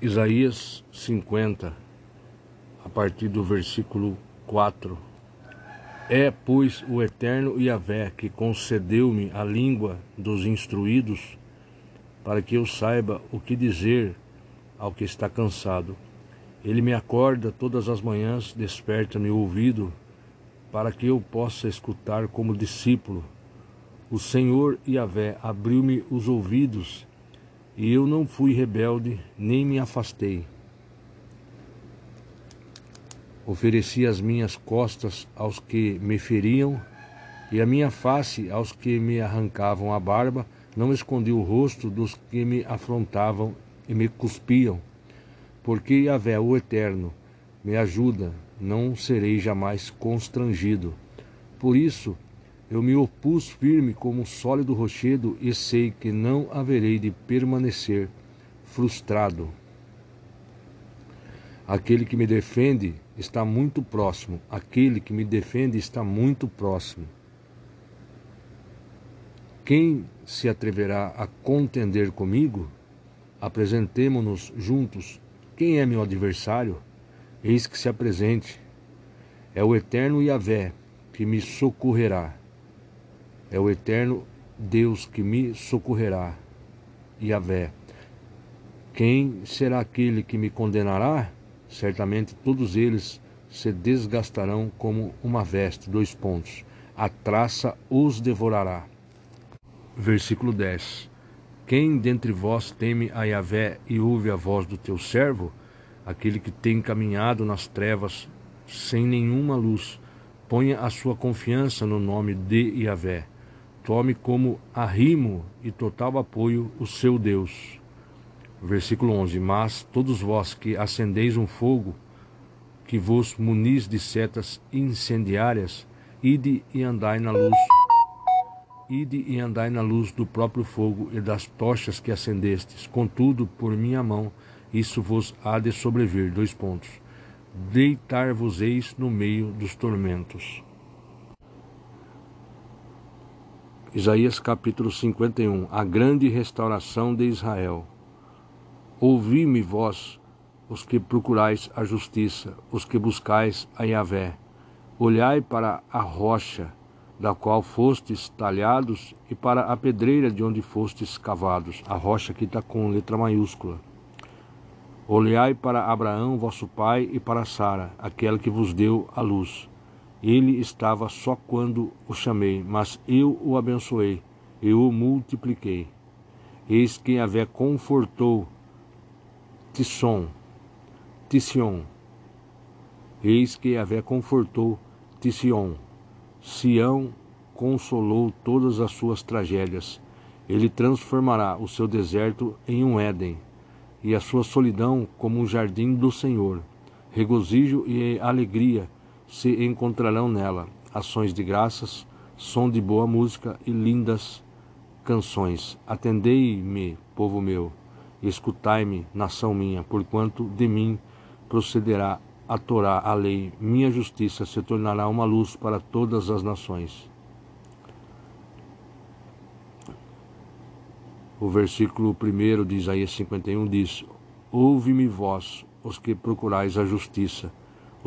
Isaías 50, a partir do versículo 4. É, pois, o eterno Yahvé que concedeu-me a língua dos instruídos, para que eu saiba o que dizer ao que está cansado. Ele me acorda todas as manhãs, desperta-me o ouvido, para que eu possa escutar como discípulo. O Senhor Yahvé abriu-me os ouvidos, e eu não fui rebelde, nem me afastei. Ofereci as minhas costas aos que me feriam, e a minha face aos que me arrancavam a barba, não escondi o rosto dos que me afrontavam e me cuspiam. Porque Yahvé, o Eterno, me ajuda, não serei jamais constrangido. Por isso, eu me opus firme como um sólido rochedo e sei que não haverei de permanecer frustrado. Aquele que me defende está muito próximo. Aquele que me defende está muito próximo. Quem se atreverá a contender comigo? Apresentemo-nos juntos. Quem é meu adversário? Eis que se apresente. É o eterno Yahvé que me socorrerá. É o eterno Deus que me socorrerá. Yahvé. Quem será aquele que me condenará? Certamente todos eles se desgastarão como uma veste. Dois pontos. A traça os devorará. Versículo 10. Quem dentre vós teme a Yahvé e ouve a voz do teu servo? Aquele que tem caminhado nas trevas sem nenhuma luz, ponha a sua confiança no nome de Yahvé. Tome como arrimo e total apoio o seu Deus. Versículo 11: Mas todos vós que acendeis um fogo, que vos munis de setas incendiárias, ide e andai na luz. Ide e andai na luz do próprio fogo e das tochas que acendestes. Contudo, por minha mão, isso vos há de sobrevir. Dois pontos. Deitar-vos-eis no meio dos tormentos. Isaías capítulo 51 A grande restauração de Israel. Ouvi-me vós, os que procurais a justiça, os que buscais a Yahvé. Olhai para a rocha, da qual fostes talhados, e para a pedreira de onde fostes cavados. A rocha aqui está com letra maiúscula. Olhai para Abraão, vosso pai, e para Sara, aquela que vos deu a luz. Ele estava só quando o chamei, mas eu o abençoei, eu o multipliquei. Eis que Yahvé confortou Tisson, Tission. Eis que Yahvé confortou Tission. Sião consolou todas as suas tragédias. Ele transformará o seu deserto em um Éden, e a sua solidão como um jardim do Senhor. Regozijo e alegria se encontrarão nela, ações de graças, som de boa música e lindas canções. Atendei-me, povo meu escutai-me, nação minha, porquanto de mim procederá a Torá, a lei, minha justiça se tornará uma luz para todas as nações. O versículo 1 de Isaías 51 diz: Ouve-me vós, os que procurais a justiça,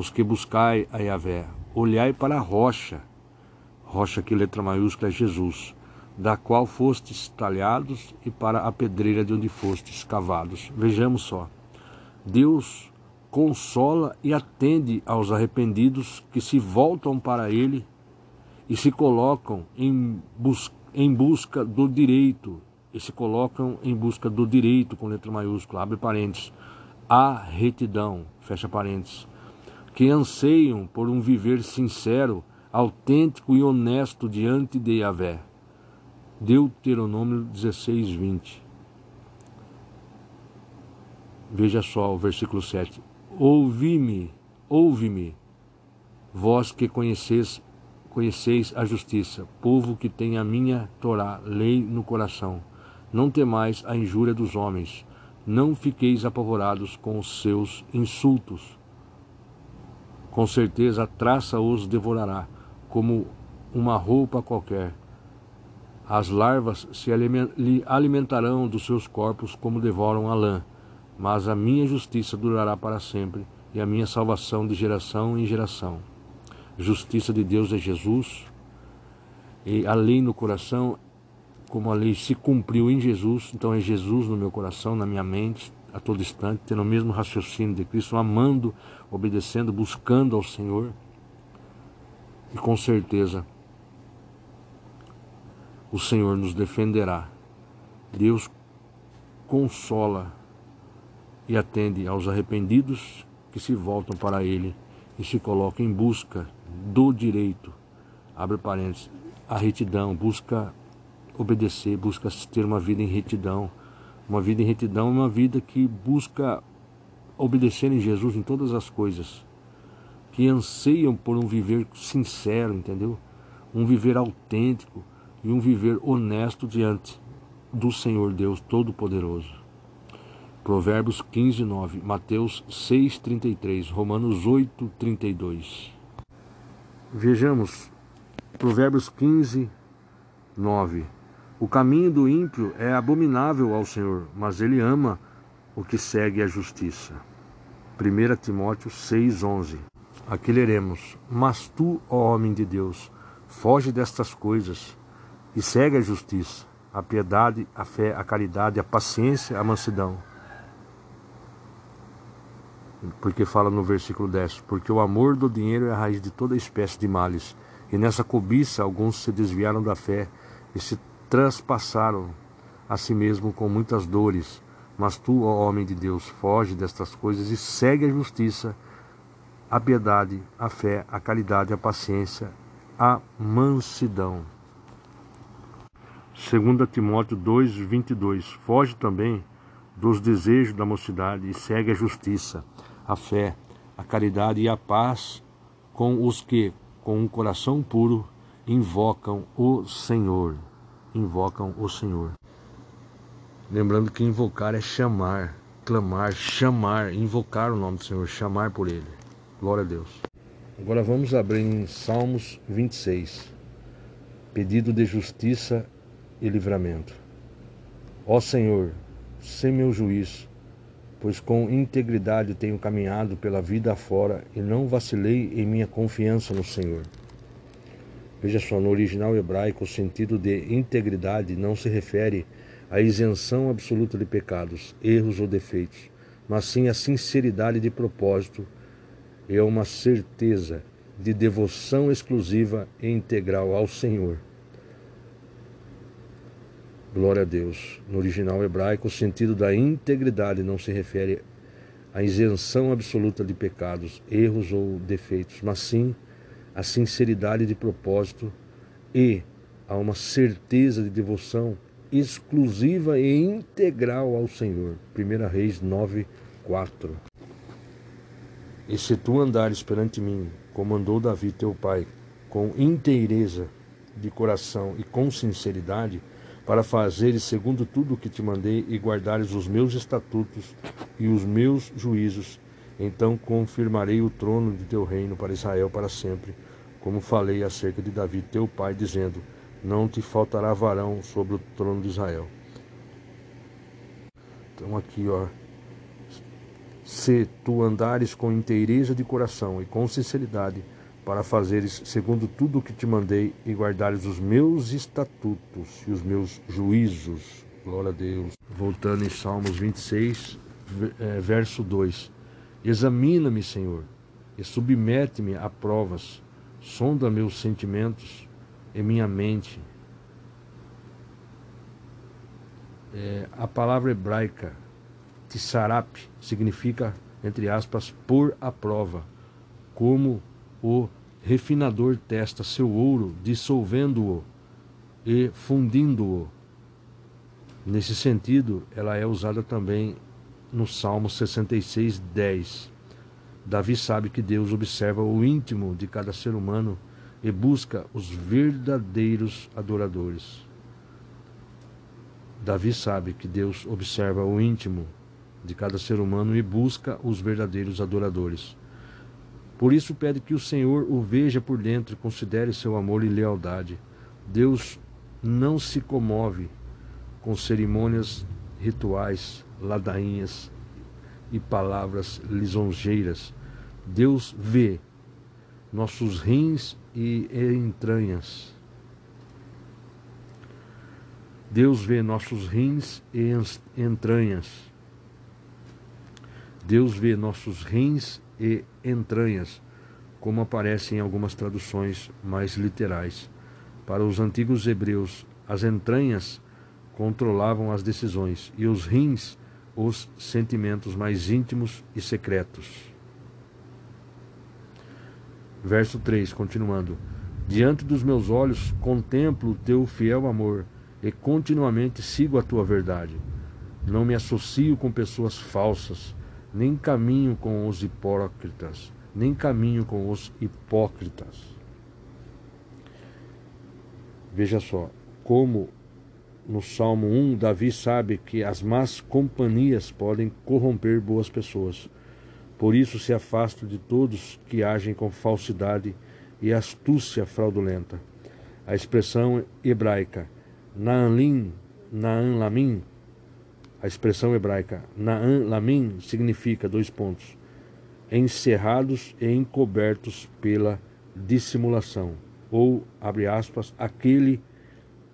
os que buscai a Yahvé, olhai para a rocha, rocha que letra maiúscula é Jesus, da qual fostes talhados, e para a pedreira de onde fostes cavados. Vejamos só. Deus consola e atende aos arrependidos que se voltam para Ele e se colocam em, bus em busca do direito, e se colocam em busca do direito, com letra maiúscula, abre parênteses, a retidão, fecha parênteses, que anseiam por um viver sincero, autêntico e honesto diante de Yahvé. Deuteronômio 16, 20. Veja só o versículo 7. Ouvi-me, ouve-me, vós que conheceis, conheceis a justiça, povo que tem a minha Torá, lei no coração. Não temais a injúria dos homens, não fiqueis apavorados com os seus insultos. Com certeza a traça os devorará, como uma roupa qualquer as larvas se alimentarão dos seus corpos como devoram a lã, mas a minha justiça durará para sempre e a minha salvação de geração em geração. Justiça de Deus é Jesus, e a lei no coração, como a lei se cumpriu em Jesus, então é Jesus no meu coração, na minha mente, a todo instante, tendo o mesmo raciocínio de Cristo, amando, obedecendo, buscando ao Senhor. E com certeza o Senhor nos defenderá. Deus consola e atende aos arrependidos que se voltam para Ele e se colocam em busca do direito. Abre parênteses, a retidão, busca obedecer, busca ter uma vida em retidão. Uma vida em retidão é uma vida que busca obedecer em Jesus em todas as coisas, que anseiam por um viver sincero, entendeu? Um viver autêntico e um viver honesto diante do Senhor Deus Todo-Poderoso. Provérbios 15, 9, Mateus 6, 33, Romanos 8, 32. Vejamos, Provérbios 15, 9. O caminho do ímpio é abominável ao Senhor, mas ele ama o que segue a justiça. 1 Timóteo 6, 11. Aqui leremos: Mas tu, ó homem de Deus, foge destas coisas e segue a justiça, a piedade, a fé, a caridade, a paciência, a mansidão porque fala no versículo 10: Porque o amor do dinheiro é a raiz de toda espécie de males, e nessa cobiça alguns se desviaram da fé e se transpassaram a si mesmo com muitas dores. Mas tu, ó homem de Deus, foge destas coisas e segue a justiça, a piedade, a fé, a caridade, a paciência, a mansidão. 2 Timóteo 2, 22 Foge também dos desejos da mocidade e segue a justiça, a fé, a caridade e a paz com os que, com um coração puro, invocam o Senhor. Invocam o Senhor. Lembrando que invocar é chamar, clamar, chamar, invocar o nome do Senhor, chamar por Ele. Glória a Deus. Agora vamos abrir em Salmos 26. Pedido de justiça e livramento. Ó Senhor, sem meu juízo, pois com integridade tenho caminhado pela vida afora e não vacilei em minha confiança no Senhor. Veja só, no original hebraico, o sentido de integridade não se refere à isenção absoluta de pecados, erros ou defeitos, mas sim à sinceridade de propósito e a uma certeza de devoção exclusiva e integral ao Senhor. Glória a Deus. No original hebraico, o sentido da integridade não se refere à isenção absoluta de pecados, erros ou defeitos, mas sim à sinceridade de propósito e a uma certeza de devoção exclusiva e integral ao Senhor. 1 Reis 9, 4. E se tu andares perante mim, como andou Davi teu pai, com inteireza de coração e com sinceridade, para fazeres segundo tudo o que te mandei e guardares os meus estatutos e os meus juízos, então confirmarei o trono de teu reino para Israel para sempre, como falei acerca de Davi teu pai, dizendo: Não te faltará varão sobre o trono de Israel. Então aqui, ó, se tu andares com inteireza de coração e com sinceridade, para fazeres segundo tudo o que te mandei e guardares os meus estatutos e os meus juízos. Glória a Deus. Voltando em Salmos 26, é, verso 2. Examina-me, Senhor, e submete-me a provas. Sonda meus sentimentos e minha mente. É, a palavra hebraica tsarap significa, entre aspas, por a prova, como o refinador testa seu ouro, dissolvendo-o e fundindo-o. Nesse sentido, ela é usada também no Salmo 66, 10. Davi sabe que Deus observa o íntimo de cada ser humano e busca os verdadeiros adoradores. Davi sabe que Deus observa o íntimo de cada ser humano e busca os verdadeiros adoradores. Por isso pede que o Senhor o veja por dentro e considere seu amor e lealdade. Deus não se comove com cerimônias rituais, ladainhas e palavras lisonjeiras. Deus vê nossos rins e entranhas. Deus vê nossos rins e entranhas. Deus vê nossos rins e entranhas, como aparece em algumas traduções mais literais. Para os antigos hebreus, as entranhas controlavam as decisões e os rins os sentimentos mais íntimos e secretos. Verso 3, continuando: Diante dos meus olhos contemplo o teu fiel amor e continuamente sigo a tua verdade. Não me associo com pessoas falsas, nem caminho com os hipócritas, nem caminho com os hipócritas. Veja só, como no Salmo 1, Davi sabe que as más companhias podem corromper boas pessoas. Por isso se afasta de todos que agem com falsidade e astúcia fraudulenta. A expressão hebraica Naan Lamim, a expressão hebraica Naan significa dois pontos: encerrados e encobertos pela dissimulação, ou abre aspas, aquele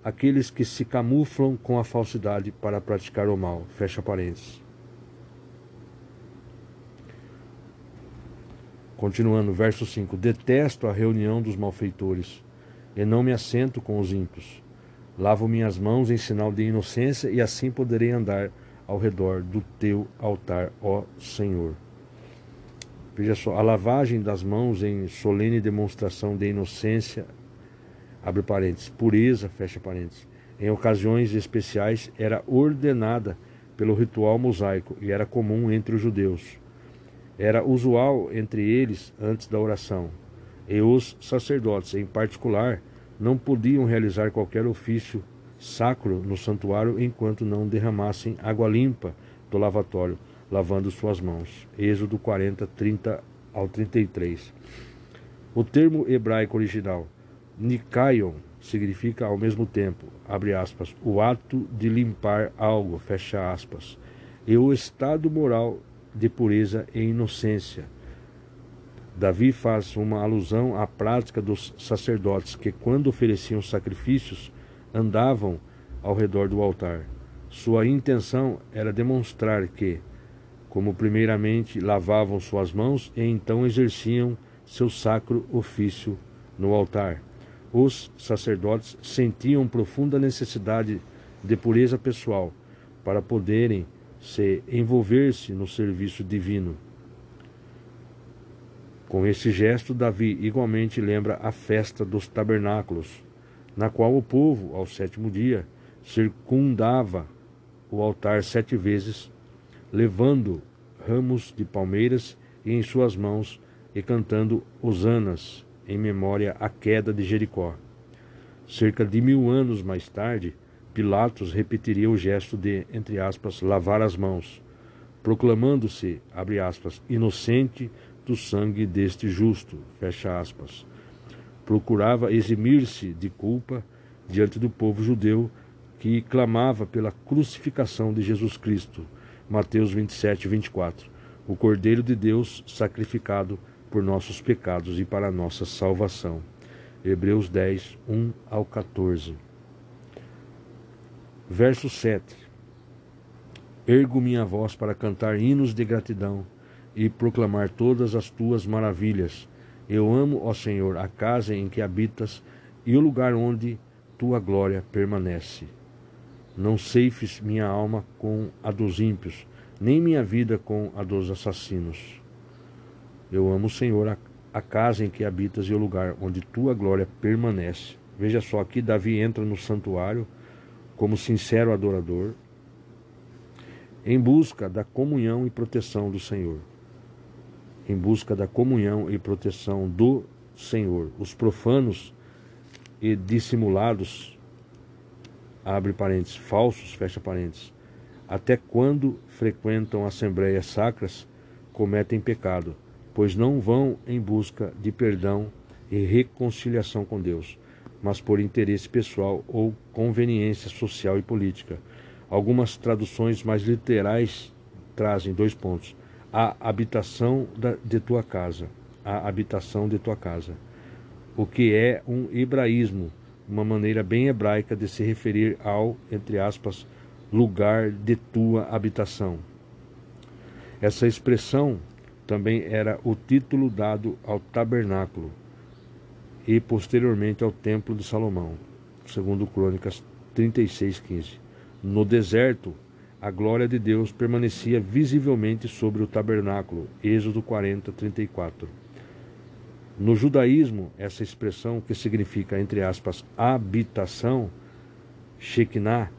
aqueles que se camuflam com a falsidade para praticar o mal. Fecha parênteses. Continuando, verso 5: Detesto a reunião dos malfeitores, e não me assento com os ímpios. Lavo minhas mãos em sinal de inocência, e assim poderei andar ao redor do teu altar, ó Senhor. Veja só, a lavagem das mãos em solene demonstração de inocência abre parênteses, pureza, fecha parênteses, em ocasiões especiais era ordenada pelo ritual mosaico e era comum entre os judeus. Era usual entre eles antes da oração. E os sacerdotes, em particular, não podiam realizar qualquer ofício sacro no santuário enquanto não derramassem água limpa do lavatório, lavando suas mãos. Êxodo 40, 30 ao 33. O termo hebraico original Nikaion significa ao mesmo tempo, abre aspas, o ato de limpar algo, fecha aspas, e o estado moral de pureza e inocência. Davi faz uma alusão à prática dos sacerdotes que, quando ofereciam sacrifícios, andavam ao redor do altar. Sua intenção era demonstrar que, como primeiramente lavavam suas mãos e então exerciam seu sacro ofício no altar os sacerdotes sentiam profunda necessidade de pureza pessoal para poderem se envolver-se no serviço divino. Com esse gesto, Davi igualmente lembra a festa dos tabernáculos, na qual o povo, ao sétimo dia, circundava o altar sete vezes, levando ramos de palmeiras em suas mãos e cantando hosanas em memória à queda de Jericó. Cerca de mil anos mais tarde, Pilatos repetiria o gesto de, entre aspas, lavar as mãos, proclamando-se, abre aspas, inocente do sangue deste justo, fecha aspas. Procurava eximir-se de culpa diante do povo judeu que clamava pela crucificação de Jesus Cristo. Mateus 27, 24. O Cordeiro de Deus sacrificado por nossos pecados e para nossa salvação. Hebreus 10, 1 ao 14. Verso 7. Ergo minha voz para cantar hinos de gratidão e proclamar todas as tuas maravilhas. Eu amo, ó Senhor, a casa em que habitas e o lugar onde tua glória permanece. Não ceifes minha alma com a dos ímpios, nem minha vida com a dos assassinos eu amo Senhor, a, a casa em que habitas e o lugar onde tua glória permanece. Veja só, aqui Davi entra no santuário como sincero adorador, em busca da comunhão e proteção do Senhor. Em busca da comunhão e proteção do Senhor. Os profanos e dissimulados, abre parênteses, falsos, fecha parênteses, até quando frequentam assembleias sacras, cometem pecado pois não vão em busca de perdão e reconciliação com Deus, mas por interesse pessoal ou conveniência social e política. Algumas traduções mais literais trazem dois pontos: a habitação de tua casa, a habitação de tua casa. O que é um hebraísmo, uma maneira bem hebraica de se referir ao, entre aspas, lugar de tua habitação. Essa expressão também era o título dado ao tabernáculo e posteriormente ao templo de Salomão, segundo Crônicas 36:15. No deserto, a glória de Deus permanecia visivelmente sobre o tabernáculo. Êxodo 40, 34. No judaísmo, essa expressão, que significa, entre aspas, habitação, Shekinah,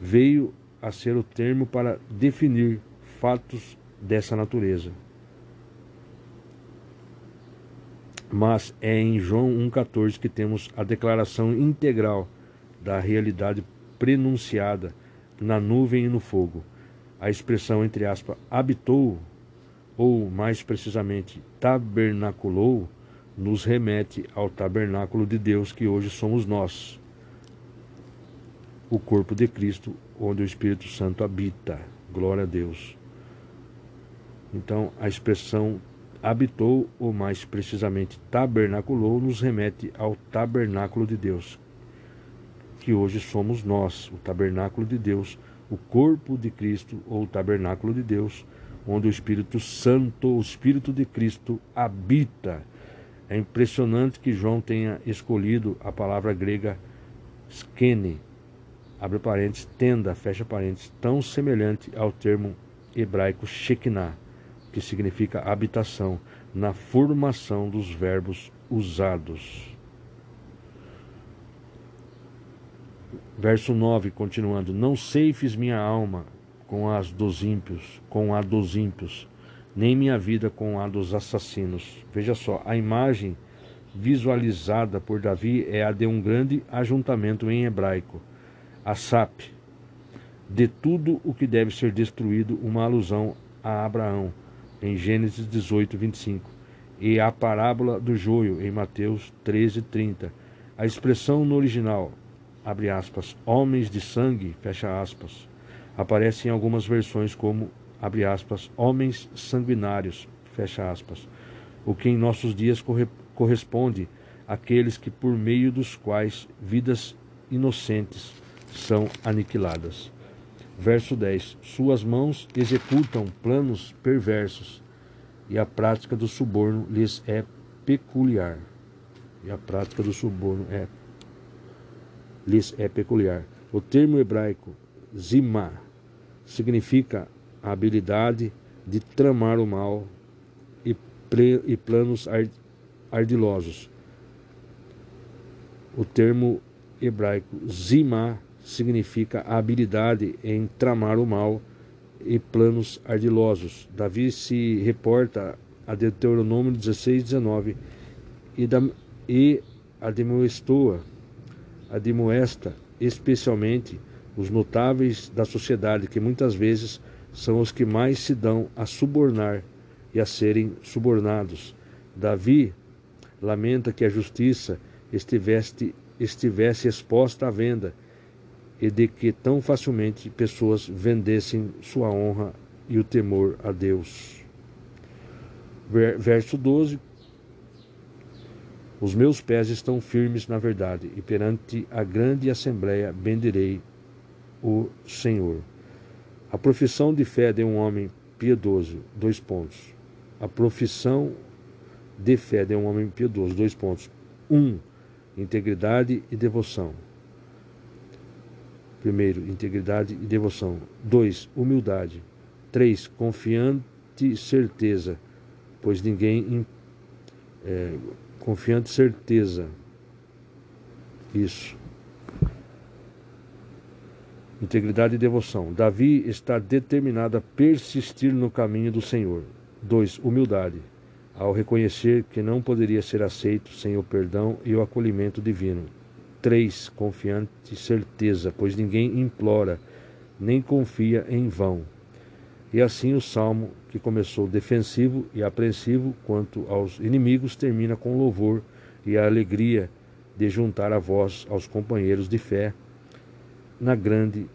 veio a ser o termo para definir fatos dessa natureza. Mas é em João 1,14 que temos a declaração integral da realidade prenunciada na nuvem e no fogo. A expressão, entre aspas, habitou, ou mais precisamente, tabernaculou, nos remete ao tabernáculo de Deus que hoje somos nós, o corpo de Cristo, onde o Espírito Santo habita. Glória a Deus. Então, a expressão habitou, ou mais precisamente tabernaculou, nos remete ao tabernáculo de Deus, que hoje somos nós, o tabernáculo de Deus, o corpo de Cristo ou o tabernáculo de Deus, onde o Espírito Santo, o Espírito de Cristo habita. É impressionante que João tenha escolhido a palavra grega skene, abre parênteses, tenda, fecha parênteses, tão semelhante ao termo hebraico shekinah, que significa habitação, na formação dos verbos usados. Verso 9, continuando: Não ceifes minha alma com as dos ímpios, com a dos ímpios, nem minha vida com a dos assassinos. Veja só, a imagem visualizada por Davi é a de um grande ajuntamento em hebraico, Asap, de tudo o que deve ser destruído, uma alusão a Abraão, em Gênesis 18, 25, e a parábola do joio, em Mateus 13, 30. A expressão no original, abre aspas, homens de sangue, fecha aspas, aparece em algumas versões como, abre aspas, homens sanguinários, fecha aspas, o que em nossos dias corre corresponde àqueles que por meio dos quais vidas inocentes são aniquiladas. Verso 10: Suas mãos executam planos perversos, e a prática do suborno lhes é peculiar. E a prática do suborno é lhes é peculiar. O termo hebraico zimá significa a habilidade de tramar o mal e, e planos ardilosos. O termo hebraico zimá significa a habilidade em tramar o mal e planos ardilosos. Davi se reporta a Deuteronômio 16, 19 e, da, e admoestou admoesta especialmente os notáveis da sociedade, que muitas vezes são os que mais se dão a subornar e a serem subornados. Davi lamenta que a justiça estivesse, estivesse exposta à venda e de que tão facilmente pessoas vendessem sua honra e o temor a Deus. Verso 12 os meus pés estão firmes na verdade, e perante a grande assembleia bendirei o Senhor. A profissão de fé de um homem piedoso, dois pontos. A profissão de fé de um homem piedoso, dois pontos. Um, integridade e devoção. Primeiro, integridade e devoção. Dois, humildade. Três, confiante certeza, pois ninguém é, confiante certeza. Isso. Integridade e devoção. Davi está determinado a persistir no caminho do Senhor. 2. Humildade. Ao reconhecer que não poderia ser aceito sem o perdão e o acolhimento divino. 3. Confiante certeza, pois ninguém implora nem confia em vão. E assim o salmo, que começou defensivo e apreensivo quanto aos inimigos, termina com louvor e a alegria de juntar a voz aos companheiros de fé na grande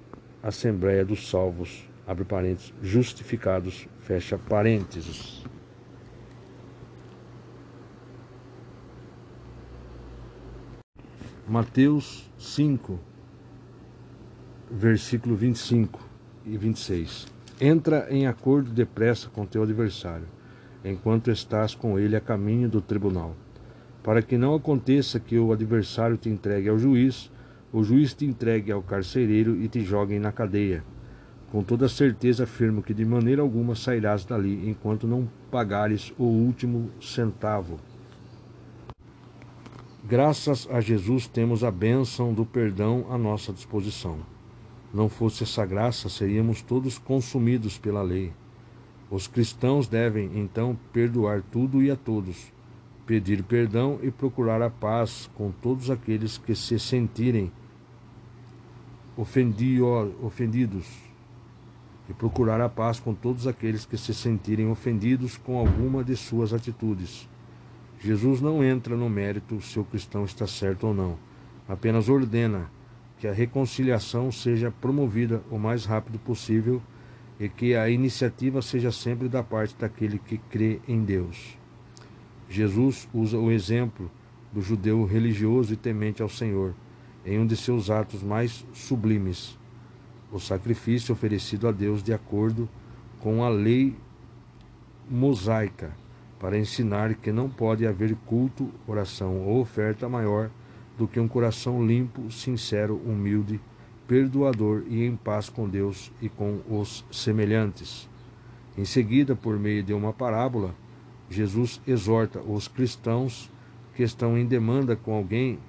Assembleia dos Salvos. abre parênteses, justificados, fecha parênteses. Mateus 5, versículo 25 e 26. Entra em acordo depressa com teu adversário, enquanto estás com ele a caminho do tribunal, para que não aconteça que o adversário te entregue ao juiz, o juiz te entregue ao carcereiro e te joguem na cadeia. Com toda certeza afirmo que de maneira alguma sairás dali enquanto não pagares o último centavo. Graças a Jesus temos a bênção do perdão à nossa disposição. Não fosse essa graça, seríamos todos consumidos pela lei. Os cristãos devem, então, perdoar tudo e a todos, pedir perdão e procurar a paz com todos aqueles que se sentirem ofendidos, e procurar a paz com todos aqueles que se sentirem ofendidos com alguma de suas atitudes. Jesus não entra no mérito se o cristão está certo ou não, apenas ordena que a reconciliação seja promovida o mais rápido possível e que a iniciativa seja sempre da parte daquele que crê em Deus. Jesus usa o exemplo do judeu religioso e temente ao Senhor em um de seus atos mais sublimes, o sacrifício oferecido a Deus de acordo com a lei mosaica para ensinar que não pode haver culto, oração ou oferta maior do que um coração limpo, sincero, humilde, perdoador e em paz com Deus e com os semelhantes. Em seguida, por meio de uma parábola, Jesus exorta os cristãos que estão em demanda com alguém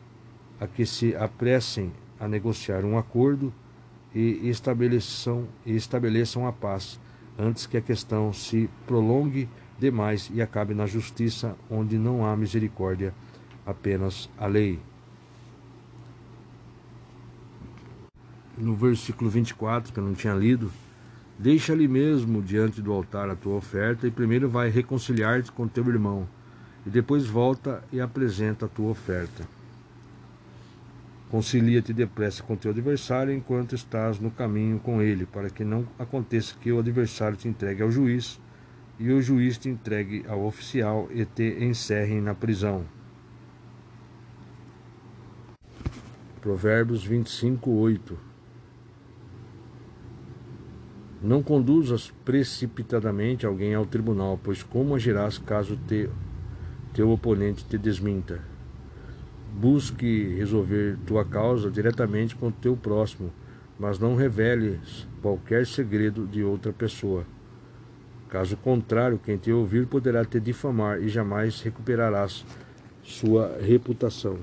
a que se apressem a negociar um acordo e estabeleçam, e estabeleçam a paz antes que a questão se prolongue demais e acabe na justiça, onde não há misericórdia, apenas a lei. No versículo 24, que eu não tinha lido, deixa ali mesmo diante do altar a tua oferta e primeiro vai reconciliar-te com teu irmão, e depois volta e apresenta a tua oferta. Concilia-te depressa com teu adversário enquanto estás no caminho com ele, para que não aconteça que o adversário te entregue ao juiz e o juiz te entregue ao oficial e te encerrem na prisão. Provérbios 25, 8 Não conduzas precipitadamente alguém ao tribunal, pois como agirás caso te, teu oponente te desminta? Busque resolver tua causa diretamente com teu próximo, mas não reveles qualquer segredo de outra pessoa. Caso contrário, quem te ouvir poderá te difamar e jamais recuperarás sua reputação.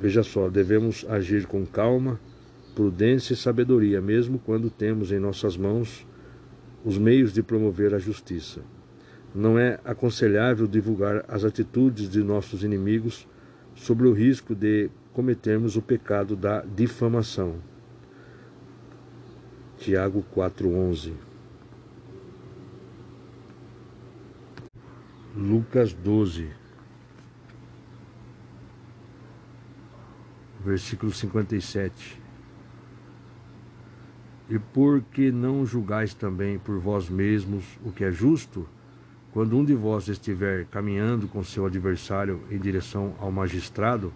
Veja só, devemos agir com calma, prudência e sabedoria, mesmo quando temos em nossas mãos os meios de promover a justiça. Não é aconselhável divulgar as atitudes de nossos inimigos sobre o risco de cometermos o pecado da difamação. Tiago 4:11. Lucas 12. Versículo 57. E por que não julgais também por vós mesmos o que é justo, quando um de vós estiver caminhando com seu adversário em direção ao magistrado,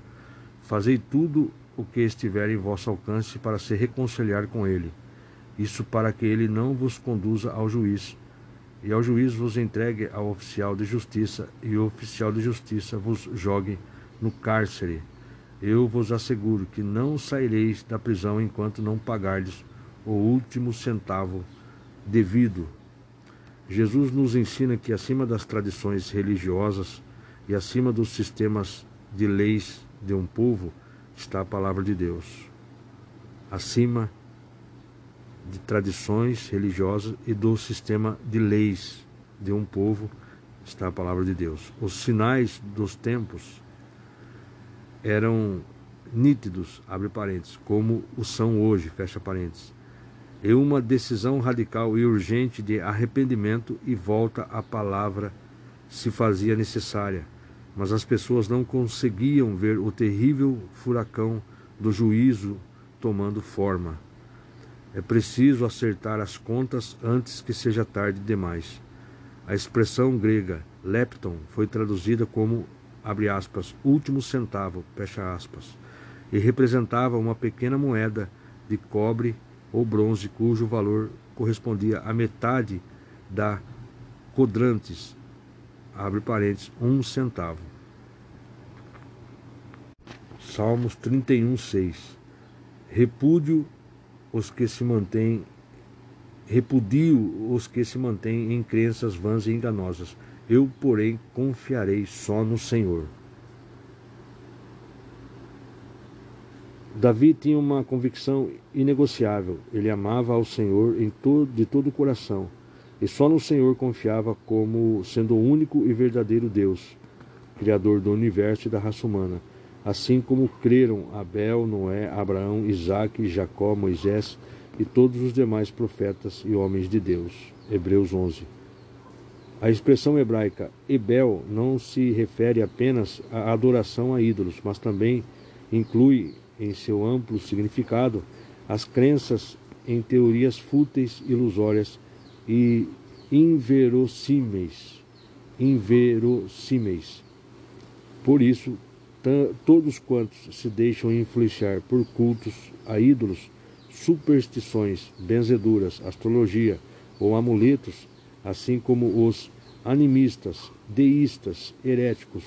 fazei tudo o que estiver em vosso alcance para se reconciliar com ele isso para que ele não vos conduza ao juiz, e ao juiz vos entregue ao oficial de justiça, e o oficial de justiça vos jogue no cárcere. Eu vos asseguro que não saireis da prisão enquanto não pagardes o último centavo devido. Jesus nos ensina que acima das tradições religiosas e acima dos sistemas de leis de um povo está a palavra de Deus. Acima de tradições religiosas e do sistema de leis de um povo está a palavra de Deus. Os sinais dos tempos eram nítidos, abre parênteses, como o são hoje, fecha parênteses. E uma decisão radical e urgente de arrependimento e volta à palavra se fazia necessária, mas as pessoas não conseguiam ver o terrível furacão do juízo tomando forma. É preciso acertar as contas antes que seja tarde demais. A expressão grega lepton foi traduzida como abre aspas, último centavo, fecha aspas, e representava uma pequena moeda de cobre ou bronze cujo valor correspondia à metade da quadrantes, abre parênteses, um centavo. Salmos 31, 6. Repúdio os que se mantêm, repudio os que se mantêm em crenças vãs e enganosas eu, porém, confiarei só no Senhor. Davi tinha uma convicção inegociável. Ele amava ao Senhor todo, de todo o coração e só no Senhor confiava como sendo o único e verdadeiro Deus, Criador do universo e da raça humana. Assim como creram Abel, Noé, Abraão, Isaque, Jacó, Moisés e todos os demais profetas e homens de Deus. Hebreus 11. A expressão hebraica Ebel não se refere apenas à adoração a ídolos, mas também inclui em seu amplo significado as crenças em teorias fúteis, ilusórias e inverossímeis. Inverossímeis. Por isso, todos quantos se deixam influenciar por cultos a ídolos, superstições, benzeduras, astrologia ou amuletos, assim como os animistas, deístas, heréticos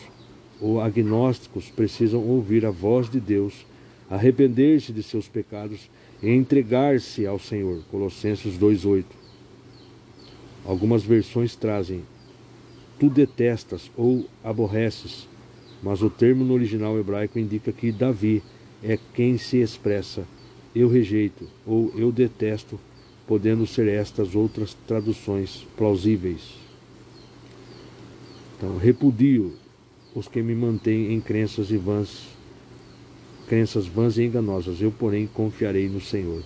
ou agnósticos precisam ouvir a voz de Deus, arrepender-se de seus pecados e entregar-se ao Senhor. Colossenses 2:8. Algumas versões trazem tu detestas ou aborreces, mas o termo no original hebraico indica que Davi é quem se expressa eu rejeito ou eu detesto podendo ser estas outras traduções plausíveis. Então, repudio os que me mantêm em crenças e vãs, crenças vãs e enganosas. Eu, porém, confiarei no Senhor.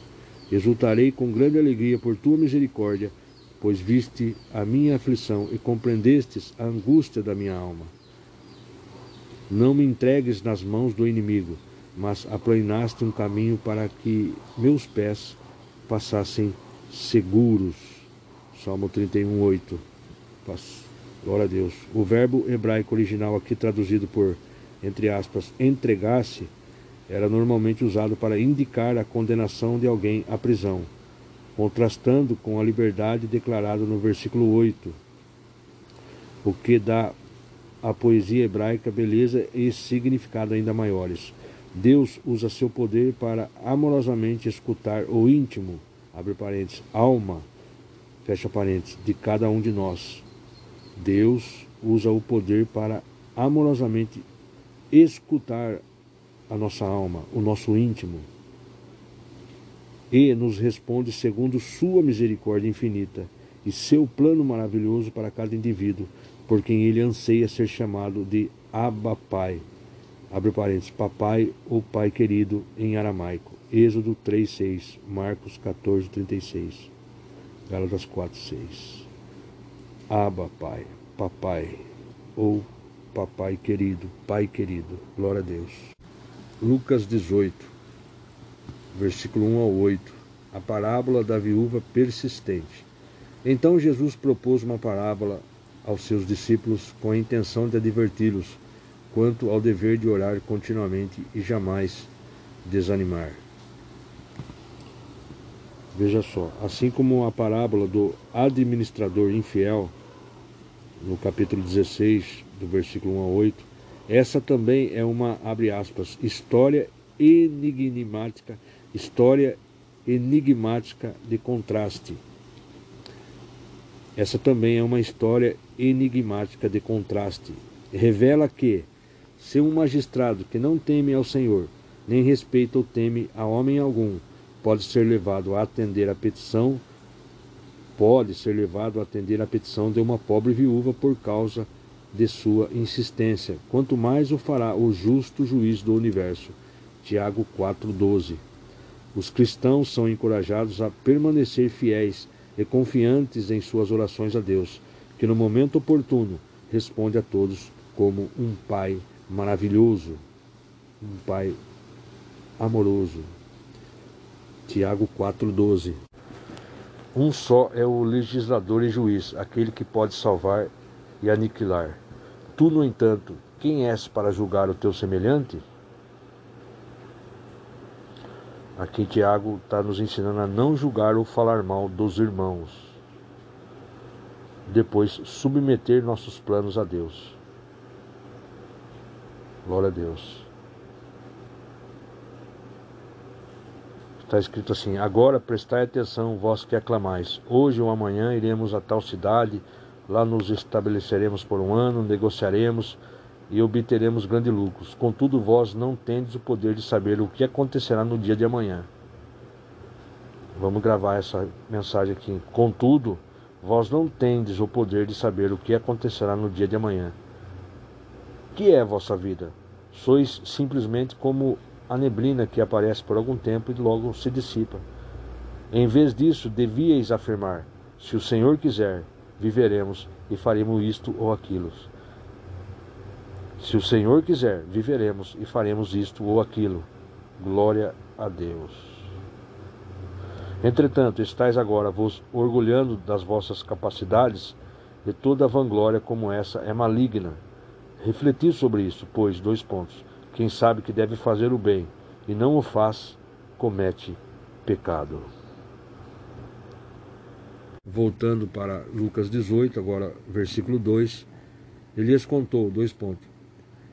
Exultarei com grande alegria por tua misericórdia, pois viste a minha aflição e compreendestes a angústia da minha alma. Não me entregues nas mãos do inimigo, mas aplanaste um caminho para que meus pés passassem seguros. Salmo 31, 8. Glória a Deus. O verbo hebraico original aqui traduzido por, entre aspas, entregar-se, era normalmente usado para indicar a condenação de alguém à prisão, contrastando com a liberdade declarada no versículo 8, o que dá à poesia hebraica beleza e significado ainda maiores. Deus usa seu poder para amorosamente escutar o íntimo abre parênteses, alma, fecha parênteses, de cada um de nós. Deus usa o poder para amorosamente escutar a nossa alma, o nosso íntimo, e nos responde segundo sua misericórdia infinita e seu plano maravilhoso para cada indivíduo, por quem ele anseia ser chamado de Abba Pai. Abre parênteses, papai ou pai querido em aramaico. Êxodo 3:6, Marcos 14:36, Gálatas 4:6. Aba, Pai, papai ou papai querido, pai querido. Glória a Deus. Lucas 18, versículo 1 ao 8. A parábola da viúva persistente. Então Jesus propôs uma parábola aos seus discípulos com a intenção de adverti-los quanto ao dever de orar continuamente e jamais desanimar. Veja só, assim como a parábola do administrador infiel, no capítulo 16, do versículo 1 a 8, essa também é uma, abre aspas, história enigmática, história enigmática de contraste. Essa também é uma história enigmática de contraste. Revela que, se um magistrado que não teme ao Senhor, nem respeita ou teme a homem algum, pode ser levado a atender a petição, pode ser levado a atender a petição de uma pobre viúva por causa de sua insistência, quanto mais o fará o justo juiz do universo. Tiago 4:12. Os cristãos são encorajados a permanecer fiéis e confiantes em suas orações a Deus, que no momento oportuno responde a todos como um pai maravilhoso, um pai amoroso. Tiago 4,12 Um só é o legislador e juiz, aquele que pode salvar e aniquilar. Tu, no entanto, quem és para julgar o teu semelhante? Aqui Tiago está nos ensinando a não julgar ou falar mal dos irmãos. Depois, submeter nossos planos a Deus. Glória a Deus. Está escrito assim: Agora prestai atenção, vós que aclamais. Hoje ou amanhã iremos a tal cidade, lá nos estabeleceremos por um ano, negociaremos e obteremos grandes lucros. Contudo, vós não tendes o poder de saber o que acontecerá no dia de amanhã. Vamos gravar essa mensagem aqui. Contudo, vós não tendes o poder de saber o que acontecerá no dia de amanhã. Que é vossa vida? Sois simplesmente como a neblina que aparece por algum tempo e logo se dissipa. Em vez disso, devíeis afirmar: se o Senhor quiser, viveremos e faremos isto ou aquilo. Se o Senhor quiser, viveremos e faremos isto ou aquilo. Glória a Deus. Entretanto, estáis agora vos orgulhando das vossas capacidades, e toda vanglória como essa é maligna. Refleti sobre isso, pois, dois pontos. Quem sabe que deve fazer o bem e não o faz, comete pecado. Voltando para Lucas 18, agora versículo 2, Elias contou, dois pontos.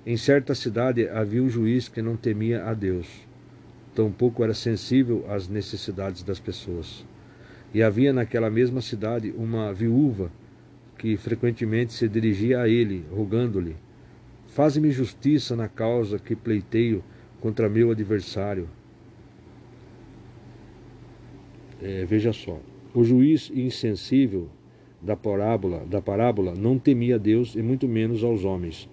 Em certa cidade havia um juiz que não temia a Deus, tampouco era sensível às necessidades das pessoas. E havia naquela mesma cidade uma viúva que frequentemente se dirigia a ele, rogando-lhe: Faze-me justiça na causa que pleiteio contra meu adversário. É, veja só, o juiz insensível da parábola, da parábola não temia a Deus e muito menos aos homens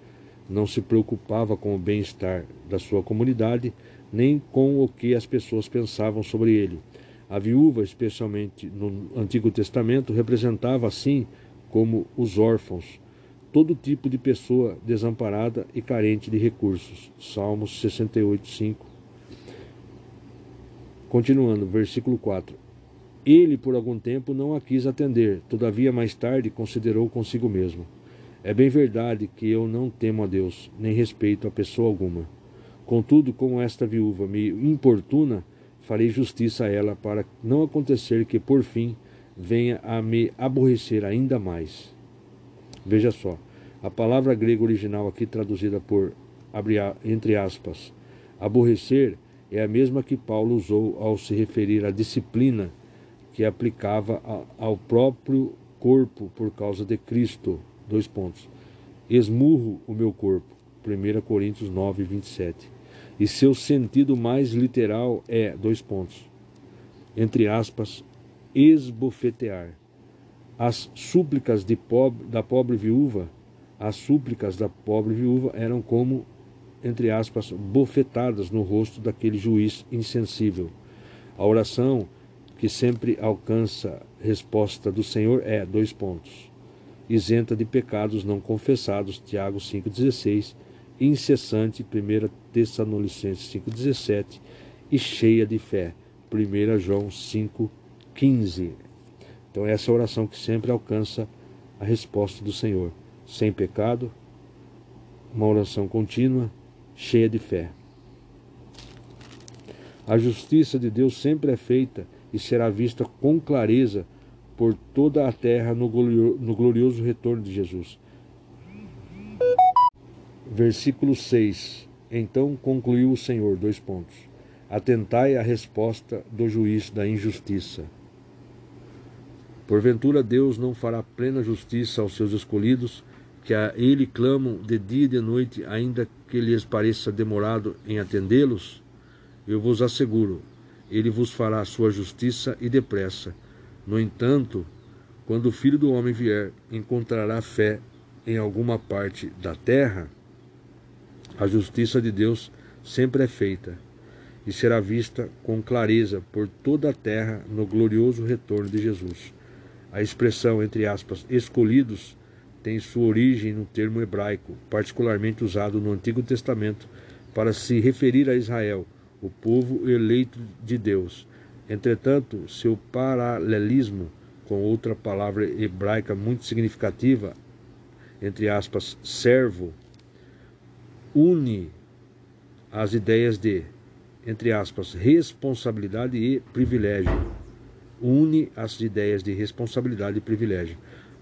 não se preocupava com o bem-estar da sua comunidade, nem com o que as pessoas pensavam sobre ele. A viúva, especialmente no Antigo Testamento, representava assim como os órfãos, todo tipo de pessoa desamparada e carente de recursos. Salmos 68, 5. Continuando, versículo 4. Ele, por algum tempo, não a quis atender, todavia, mais tarde, considerou consigo mesmo é bem verdade que eu não temo a Deus, nem respeito a pessoa alguma. Contudo, como esta viúva me importuna, farei justiça a ela, para não acontecer que, por fim, venha a me aborrecer ainda mais. Veja só, a palavra grega original aqui traduzida por, entre aspas, aborrecer, é a mesma que Paulo usou ao se referir à disciplina que aplicava ao próprio corpo por causa de Cristo, Dois pontos. Esmurro o meu corpo. 1 Coríntios 9, 27. E seu sentido mais literal é, dois pontos, entre aspas, esbofetear. As súplicas pobre, da pobre viúva, as súplicas da pobre viúva eram como, entre aspas, bofetadas no rosto daquele juiz insensível. A oração que sempre alcança resposta do Senhor é, dois pontos, isenta de pecados não confessados, Tiago 5,16, incessante, 1 Tessalonicenses 5,17, e cheia de fé, 1 João 5,15. Então, essa é a oração que sempre alcança a resposta do Senhor. Sem pecado, uma oração contínua, cheia de fé. A justiça de Deus sempre é feita e será vista com clareza por toda a terra no glorioso retorno de Jesus. Versículo 6. Então concluiu o Senhor, dois pontos. Atentai à resposta do juiz da injustiça. Porventura Deus não fará plena justiça aos seus escolhidos, que a Ele clamam de dia e de noite, ainda que lhes pareça demorado em atendê-los? Eu vos asseguro, Ele vos fará sua justiça e depressa no entanto, quando o filho do homem vier, encontrará fé em alguma parte da terra? A justiça de Deus sempre é feita e será vista com clareza por toda a terra no glorioso retorno de Jesus. A expressão, entre aspas, escolhidos, tem sua origem no termo hebraico, particularmente usado no Antigo Testamento para se referir a Israel, o povo eleito de Deus. Entretanto, seu paralelismo com outra palavra hebraica muito significativa, entre aspas, servo, une as ideias de, entre aspas, responsabilidade e privilégio. Une as ideias de responsabilidade e privilégio.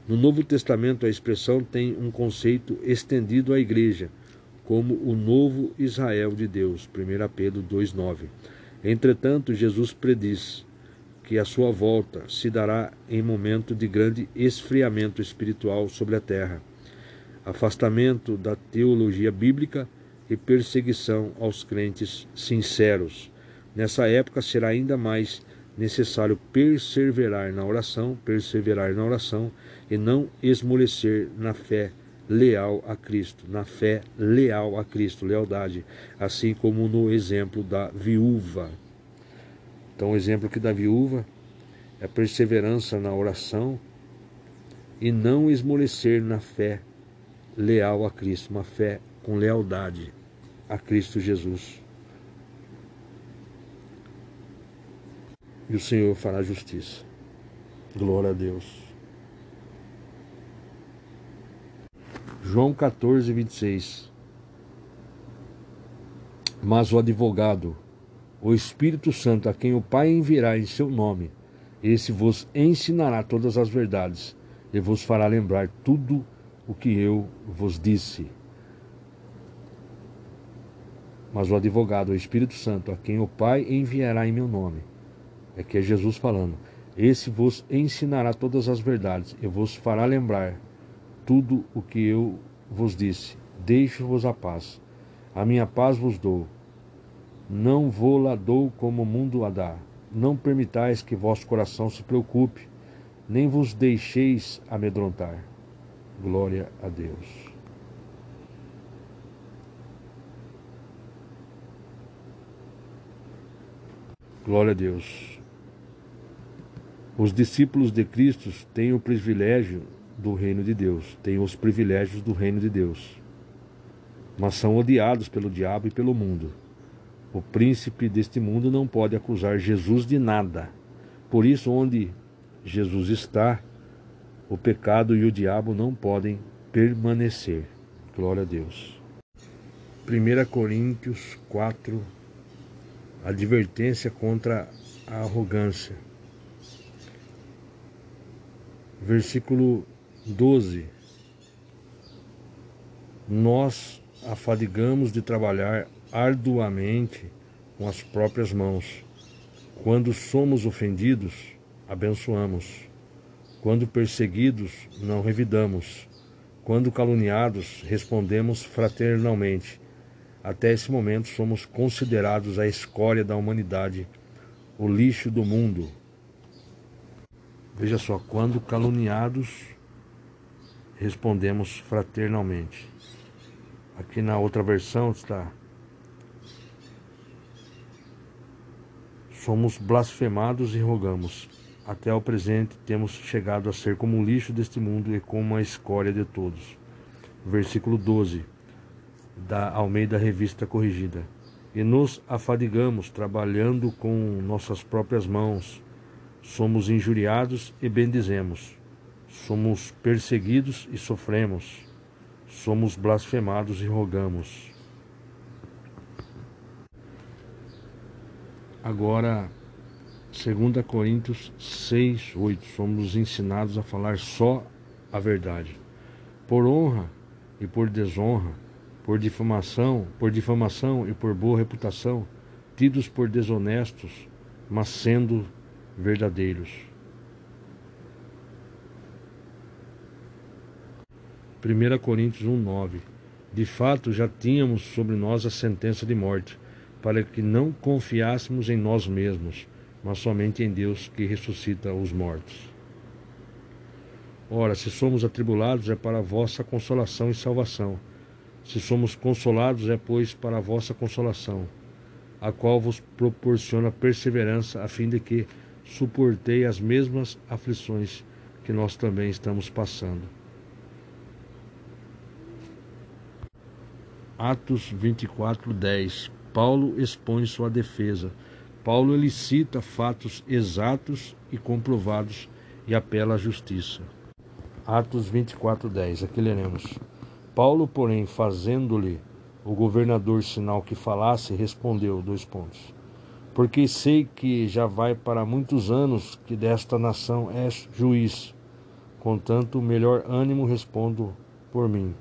No Novo Testamento, a expressão tem um conceito estendido à igreja como o novo Israel de Deus. 1 Pedro 2,9. Entretanto, Jesus prediz que a sua volta se dará em momento de grande esfriamento espiritual sobre a terra, afastamento da teologia bíblica e perseguição aos crentes sinceros. Nessa época será ainda mais necessário perseverar na oração, perseverar na oração e não esmorecer na fé leal a Cristo, na fé leal a Cristo, lealdade, assim como no exemplo da viúva. Então, o exemplo aqui da viúva é perseverança na oração e não esmorecer na fé leal a Cristo, uma fé com lealdade a Cristo Jesus. E o Senhor fará justiça. Glória a Deus. João 14, 26. Mas o advogado, o Espírito Santo, a quem o Pai enviará em seu nome, esse vos ensinará todas as verdades e vos fará lembrar tudo o que eu vos disse. Mas o advogado, o Espírito Santo, a quem o Pai enviará em meu nome, é que é Jesus falando, esse vos ensinará todas as verdades e vos fará lembrar tudo o que eu vos disse: Deixo-vos a paz. A minha paz vos dou. Não vou lá dou como o mundo a dá. Não permitais que vosso coração se preocupe, nem vos deixeis amedrontar. Glória a Deus. Glória a Deus. Os discípulos de Cristo têm o privilégio do reino de Deus, têm os privilégios do reino de Deus, mas são odiados pelo diabo e pelo mundo. O príncipe deste mundo não pode acusar Jesus de nada. Por isso, onde Jesus está, o pecado e o diabo não podem permanecer. Glória a Deus. 1 Coríntios 4 Advertência contra a arrogância. Versículo 12. Nós afadigamos de trabalhar arduamente com as próprias mãos. Quando somos ofendidos, abençoamos. Quando perseguidos, não revidamos. Quando caluniados, respondemos fraternalmente. Até esse momento, somos considerados a escória da humanidade, o lixo do mundo. Veja só, quando caluniados, respondemos fraternalmente. Aqui na outra versão está: Somos blasfemados e rogamos. Até o presente temos chegado a ser como o lixo deste mundo e como a escória de todos. Versículo 12 da Almeida Revista Corrigida. E nos afadigamos trabalhando com nossas próprias mãos. Somos injuriados e bendizemos Somos perseguidos e sofremos. Somos blasfemados e rogamos. Agora, 2 Coríntios 6, 8. Somos ensinados a falar só a verdade. Por honra e por desonra, por difamação, por difamação e por boa reputação, tidos por desonestos, mas sendo verdadeiros. 1 Coríntios 1,9 De fato, já tínhamos sobre nós a sentença de morte, para que não confiássemos em nós mesmos, mas somente em Deus que ressuscita os mortos. Ora, se somos atribulados, é para a vossa consolação e salvação. Se somos consolados, é, pois, para a vossa consolação, a qual vos proporciona perseverança, a fim de que suportei as mesmas aflições que nós também estamos passando. Atos 24, 10 Paulo expõe sua defesa. Paulo ele cita fatos exatos e comprovados e apela à justiça. Atos 24:10. Aqui leremos. Paulo, porém, fazendo-lhe o governador sinal que falasse, respondeu dois pontos. Porque sei que já vai para muitos anos que desta nação és juiz. Contanto, melhor ânimo respondo por mim.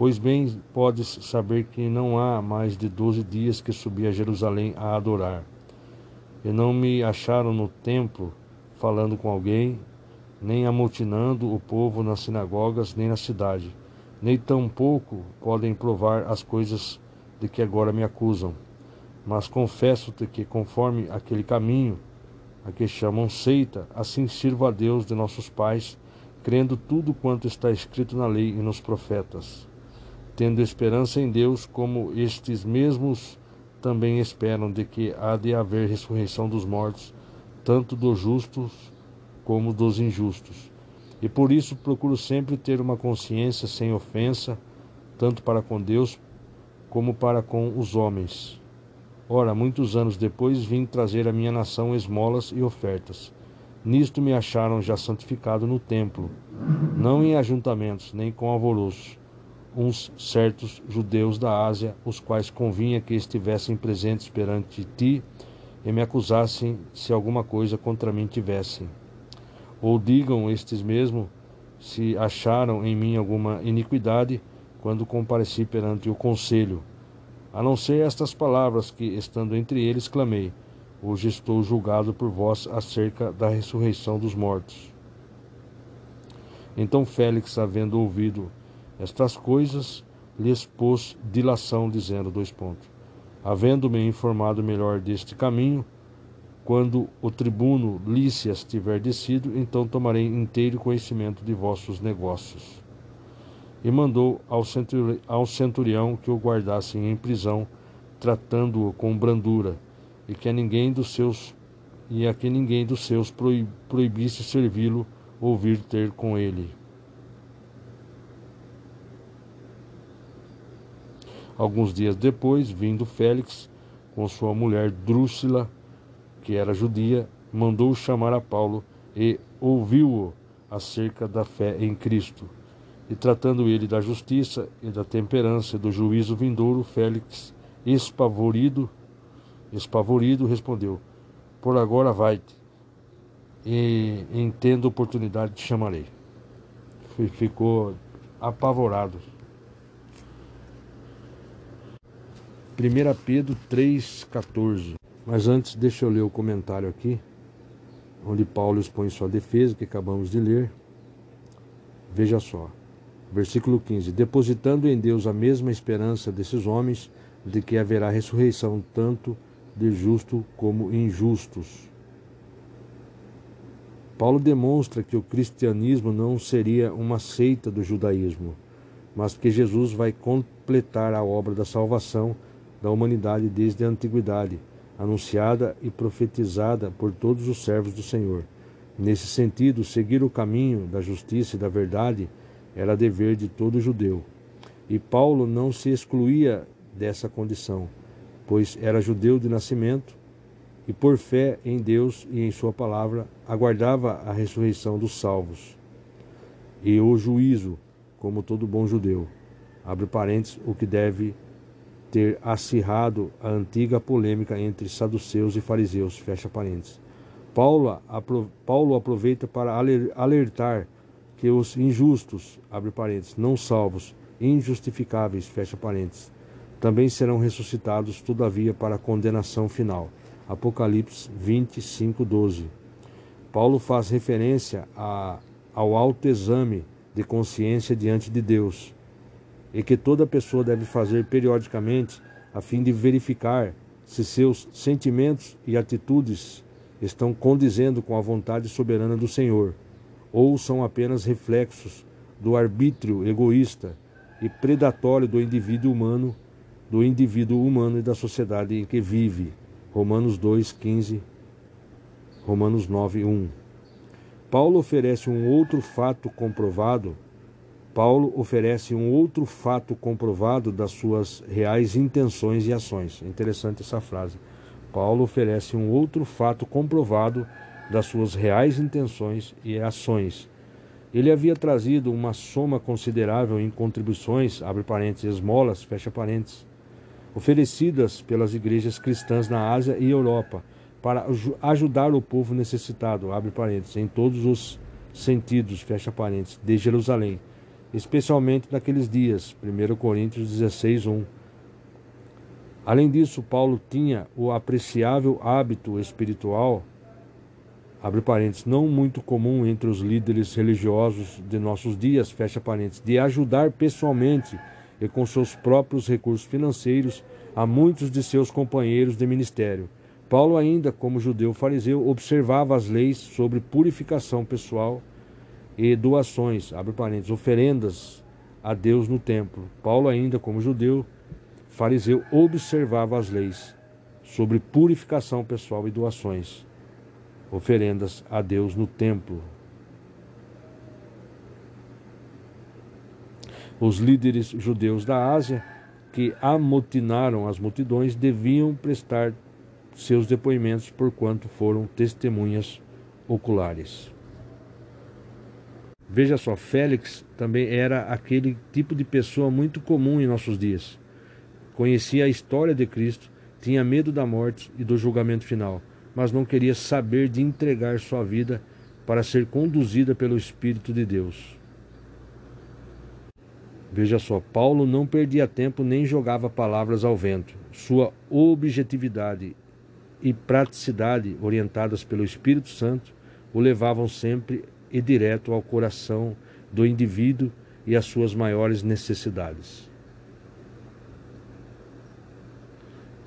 Pois bem podes saber que não há mais de doze dias que subi a Jerusalém a adorar. E não me acharam no templo falando com alguém, nem amotinando o povo nas sinagogas, nem na cidade, nem tampouco podem provar as coisas de que agora me acusam. Mas confesso-te que, conforme aquele caminho a que chamam seita, assim sirvo a Deus de nossos pais, crendo tudo quanto está escrito na lei e nos profetas tendo esperança em Deus, como estes mesmos também esperam de que há de haver ressurreição dos mortos, tanto dos justos como dos injustos. E por isso procuro sempre ter uma consciência sem ofensa, tanto para com Deus como para com os homens. Ora, muitos anos depois vim trazer à minha nação esmolas e ofertas. Nisto me acharam já santificado no templo, não em ajuntamentos, nem com alvoroço uns certos judeus da Ásia, os quais convinha que estivessem presentes perante ti e me acusassem se alguma coisa contra mim tivessem. Ou digam estes mesmo se acharam em mim alguma iniquidade quando compareci perante o conselho. A não ser estas palavras que, estando entre eles, clamei: Hoje estou julgado por vós acerca da ressurreição dos mortos. Então Félix, havendo ouvido estas coisas lhes pôs dilação, dizendo dois pontos. Havendo-me informado melhor deste caminho, quando o tribuno Lícias tiver descido, então tomarei inteiro conhecimento de vossos negócios. E mandou ao, centuri ao centurião que o guardassem em prisão, tratando-o com brandura, e que a ninguém dos seus e a que ninguém dos seus proibisse servi-lo ou vir ter com ele. Alguns dias depois, vindo Félix com sua mulher Drúxila, que era judia, mandou chamar a Paulo e ouviu-o acerca da fé em Cristo. E tratando ele da justiça e da temperança e do juízo vindouro, Félix, espavorido, espavorido, respondeu: Por agora vai-te, e em tendo oportunidade te chamarei. Ficou apavorado. 1 Pedro 3,14. Mas antes, deixa eu ler o comentário aqui, onde Paulo expõe sua defesa, que acabamos de ler. Veja só, versículo 15: Depositando em Deus a mesma esperança desses homens, de que haverá ressurreição tanto de justo como injustos. Paulo demonstra que o cristianismo não seria uma seita do judaísmo, mas que Jesus vai completar a obra da salvação da humanidade desde a antiguidade, anunciada e profetizada por todos os servos do Senhor. Nesse sentido, seguir o caminho da justiça e da verdade era dever de todo judeu. E Paulo não se excluía dessa condição, pois era judeu de nascimento e, por fé em Deus e em Sua palavra, aguardava a ressurreição dos salvos e o juízo, como todo bom judeu. Abre parênteses, o que deve ter acirrado a antiga polêmica entre saduceus e fariseus, fecha parênteses. Paulo, apro, Paulo aproveita para alertar que os injustos, abre parênteses, não salvos, injustificáveis, fecha parênteses, também serão ressuscitados, todavia, para a condenação final. Apocalipse 25, 12. Paulo faz referência a, ao autoexame de consciência diante de Deus e que toda pessoa deve fazer periodicamente a fim de verificar se seus sentimentos e atitudes estão condizendo com a vontade soberana do Senhor ou são apenas reflexos do arbítrio egoísta e predatório do indivíduo humano, do indivíduo humano e da sociedade em que vive. Romanos 2:15, Romanos 9:1. Paulo oferece um outro fato comprovado Paulo oferece um outro fato comprovado das suas reais intenções e ações. Interessante essa frase. Paulo oferece um outro fato comprovado das suas reais intenções e ações. Ele havia trazido uma soma considerável em contribuições, abre parênteses, esmolas, fecha parênteses, oferecidas pelas igrejas cristãs na Ásia e Europa para ajudar o povo necessitado, abre parênteses, em todos os sentidos, fecha parênteses, de Jerusalém, especialmente naqueles dias, 1 Coríntios 16, 1. Além disso, Paulo tinha o apreciável hábito espiritual abre parênteses, não muito comum entre os líderes religiosos de nossos dias, fecha parênteses, de ajudar pessoalmente e com seus próprios recursos financeiros a muitos de seus companheiros de ministério. Paulo, ainda como judeu fariseu, observava as leis sobre purificação pessoal e doações, abre parênteses, oferendas a Deus no templo. Paulo, ainda como judeu fariseu, observava as leis sobre purificação pessoal e doações oferendas a Deus no templo. Os líderes judeus da Ásia que amotinaram as multidões deviam prestar seus depoimentos porquanto foram testemunhas oculares. Veja só, Félix também era aquele tipo de pessoa muito comum em nossos dias. Conhecia a história de Cristo, tinha medo da morte e do julgamento final mas não queria saber de entregar sua vida para ser conduzida pelo Espírito de Deus. Veja só, Paulo não perdia tempo nem jogava palavras ao vento. Sua objetividade e praticidade, orientadas pelo Espírito Santo, o levavam sempre e direto ao coração do indivíduo e às suas maiores necessidades.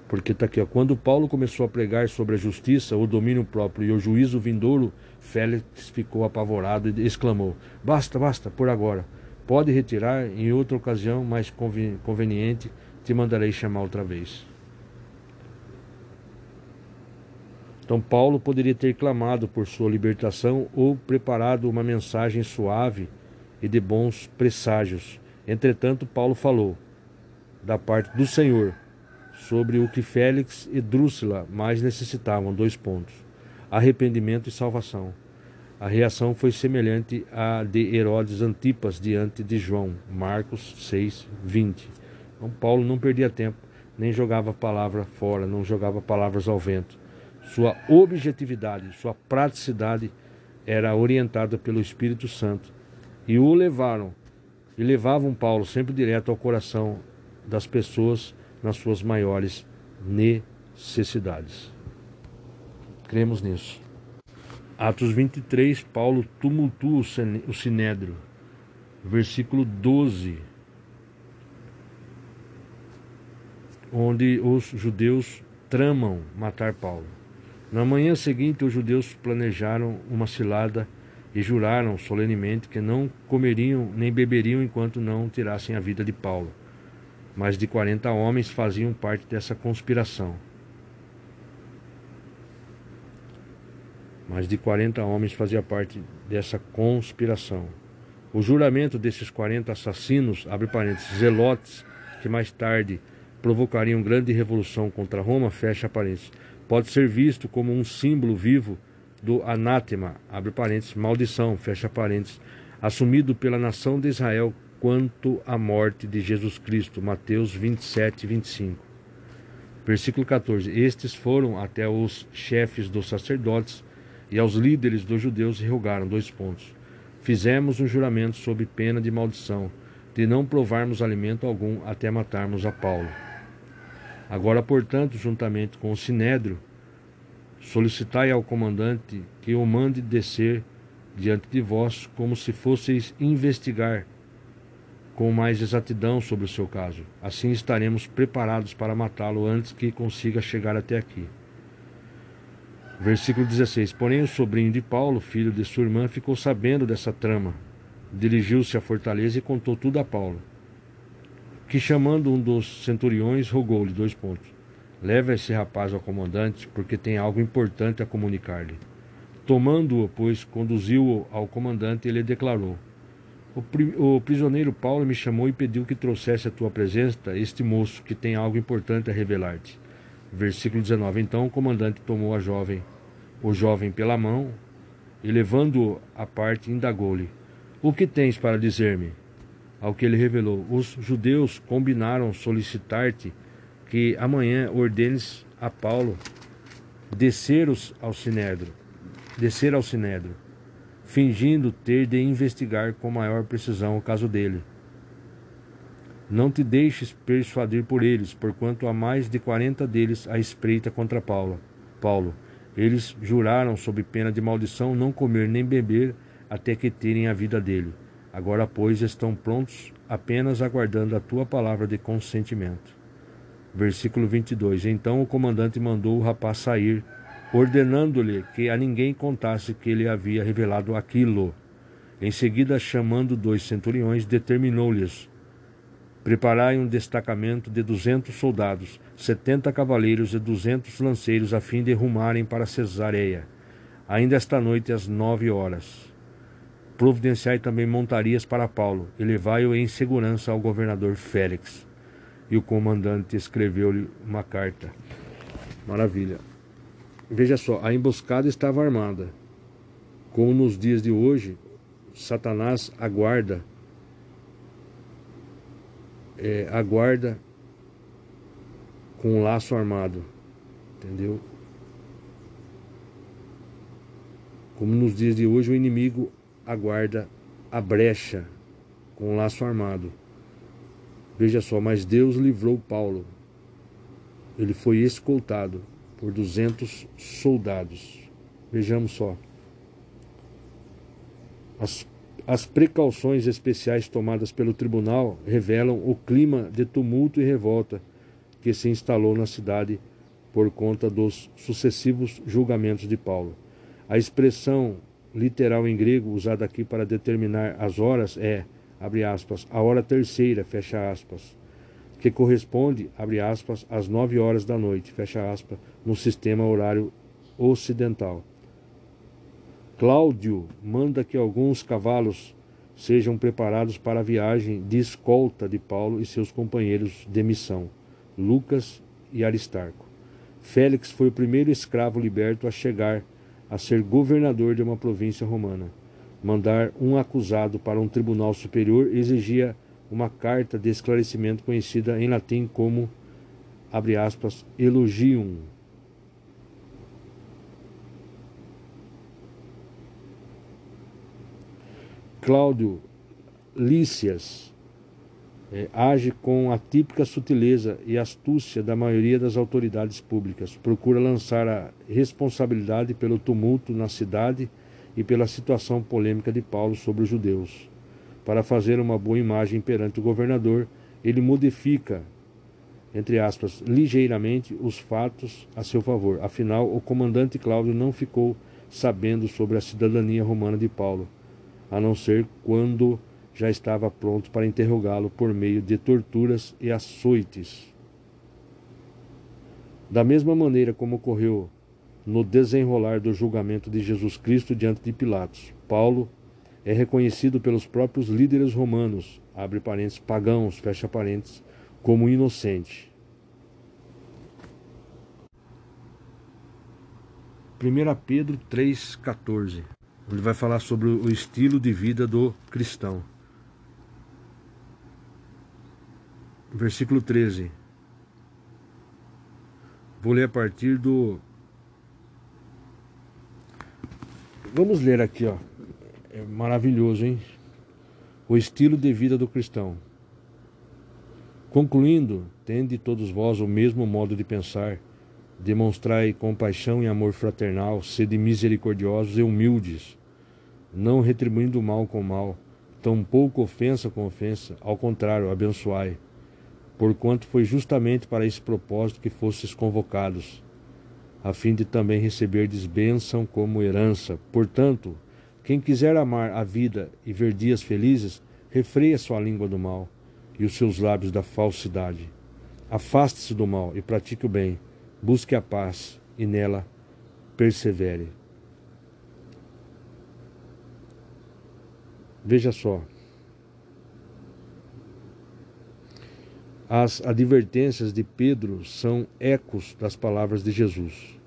Porque está aqui, ó, quando Paulo começou a pregar sobre a justiça, o domínio próprio e o juízo vindouro, Félix ficou apavorado e exclamou: Basta, basta, por agora. Pode retirar, em outra ocasião mais conveniente, te mandarei chamar outra vez. Então, Paulo poderia ter clamado por sua libertação ou preparado uma mensagem suave e de bons presságios. Entretanto, Paulo falou da parte do Senhor sobre o que Félix e Drúxila mais necessitavam, dois pontos: arrependimento e salvação. A reação foi semelhante à de Herodes Antipas diante de João, Marcos 6, 20. Então, Paulo não perdia tempo, nem jogava palavra fora, não jogava palavras ao vento. Sua objetividade, sua praticidade era orientada pelo Espírito Santo e o levaram e levavam Paulo sempre direto ao coração das pessoas nas suas maiores necessidades. Cremos nisso. Atos 23, Paulo tumultua o sinédrio. Versículo 12. Onde os judeus tramam matar Paulo. Na manhã seguinte, os judeus planejaram uma cilada e juraram solenemente que não comeriam nem beberiam enquanto não tirassem a vida de Paulo. Mais de 40 homens faziam parte dessa conspiração. Mais de 40 homens faziam parte dessa conspiração. O juramento desses 40 assassinos, abre parênteses, zelotes, que mais tarde provocariam grande revolução contra Roma, fecha parênteses, pode ser visto como um símbolo vivo do anátema, abre parênteses, maldição, fecha parênteses, assumido pela nação de Israel quanto à morte de Jesus Cristo. Mateus 27, 25. Versículo 14: Estes foram até os chefes dos sacerdotes e aos líderes dos judeus e rogaram: dois pontos. Fizemos um juramento sob pena de maldição, de não provarmos alimento algum até matarmos a Paulo. Agora, portanto, juntamente com o sinédrio, solicitai ao comandante que o mande descer diante de vós, como se fosseis investigar com mais exatidão sobre o seu caso. Assim estaremos preparados para matá-lo antes que consiga chegar até aqui. Versículo 16: Porém, o sobrinho de Paulo, filho de sua irmã, ficou sabendo dessa trama. Dirigiu-se à fortaleza e contou tudo a Paulo. Que, chamando um dos centuriões, rogou-lhe dois pontos: Leva esse rapaz ao comandante, porque tem algo importante a comunicar-lhe. Tomando-o, pois, conduziu-o ao comandante e lhe declarou: O, o prisioneiro Paulo me chamou e pediu que trouxesse à tua presença este moço que tem algo importante a revelar-te. Versículo 19. Então o comandante tomou a jovem, o jovem pela mão e levando-o à parte indagou-lhe: O que tens para dizer-me? Ao que ele revelou: Os judeus combinaram solicitar-te que amanhã ordenes a Paulo descer ao sinédrio, descer ao sinédrio, fingindo ter de investigar com maior precisão o caso dele. Não te deixes persuadir por eles, porquanto há mais de quarenta deles à espreita contra Paulo. Paulo. Eles juraram, sob pena de maldição, não comer nem beber até que terem a vida dele. Agora, pois, estão prontos, apenas aguardando a tua palavra de consentimento. Versículo 22. Então o comandante mandou o rapaz sair, ordenando-lhe que a ninguém contasse que ele havia revelado aquilo. Em seguida, chamando dois centuriões, determinou-lhes: Preparai um destacamento de duzentos soldados, setenta cavaleiros e duzentos lanceiros, a fim de rumarem para Cesareia, ainda esta noite às nove horas. Providenciai também montarias para Paulo, e levai-o em segurança ao governador Félix e o comandante escreveu-lhe uma carta. Maravilha. Veja só, a emboscada estava armada. Como nos dias de hoje, Satanás aguarda é, aguarda com um laço armado, entendeu? Como nos dias de hoje, o inimigo aguarda a brecha com um laço armado. Veja só, mas Deus livrou Paulo. Ele foi escoltado por 200 soldados. Vejamos só. As, as precauções especiais tomadas pelo tribunal revelam o clima de tumulto e revolta que se instalou na cidade por conta dos sucessivos julgamentos de Paulo. A expressão literal em grego usada aqui para determinar as horas é abre aspas, a hora terceira, fecha aspas, que corresponde, abre aspas, às nove horas da noite, fecha aspas, no sistema horário ocidental. Cláudio manda que alguns cavalos sejam preparados para a viagem de escolta de Paulo e seus companheiros de missão, Lucas e Aristarco. Félix foi o primeiro escravo liberto a chegar a ser governador de uma província romana mandar um acusado para um tribunal superior exigia uma carta de esclarecimento conhecida em latim como, abre aspas, elogium. Cláudio Lícias é, age com a típica sutileza e astúcia da maioria das autoridades públicas. Procura lançar a responsabilidade pelo tumulto na cidade e pela situação polêmica de Paulo sobre os judeus. Para fazer uma boa imagem perante o governador, ele modifica, entre aspas, ligeiramente os fatos a seu favor. Afinal, o comandante Cláudio não ficou sabendo sobre a cidadania romana de Paulo, a não ser quando já estava pronto para interrogá-lo por meio de torturas e açoites. Da mesma maneira como ocorreu no desenrolar do julgamento de Jesus Cristo diante de Pilatos. Paulo é reconhecido pelos próprios líderes romanos, abre parênteses, pagãos, fecha parênteses, como inocente. 1 Pedro 3,14. Ele vai falar sobre o estilo de vida do cristão. Versículo 13. Vou ler a partir do Vamos ler aqui, ó. É maravilhoso, hein? O estilo de vida do cristão. Concluindo, tende todos vós o mesmo modo de pensar, demonstrai compaixão e amor fraternal, sede misericordiosos e humildes, não retribuindo mal com mal, tampouco ofensa com ofensa, ao contrário, abençoai, porquanto foi justamente para esse propósito que fostes convocados a fim de também receber bênção como herança. Portanto, quem quiser amar a vida e ver dias felizes, refreia sua língua do mal e os seus lábios da falsidade. Afaste-se do mal e pratique o bem. Busque a paz e nela persevere. Veja só. As advertências de Pedro são ecos das palavras de Jesus.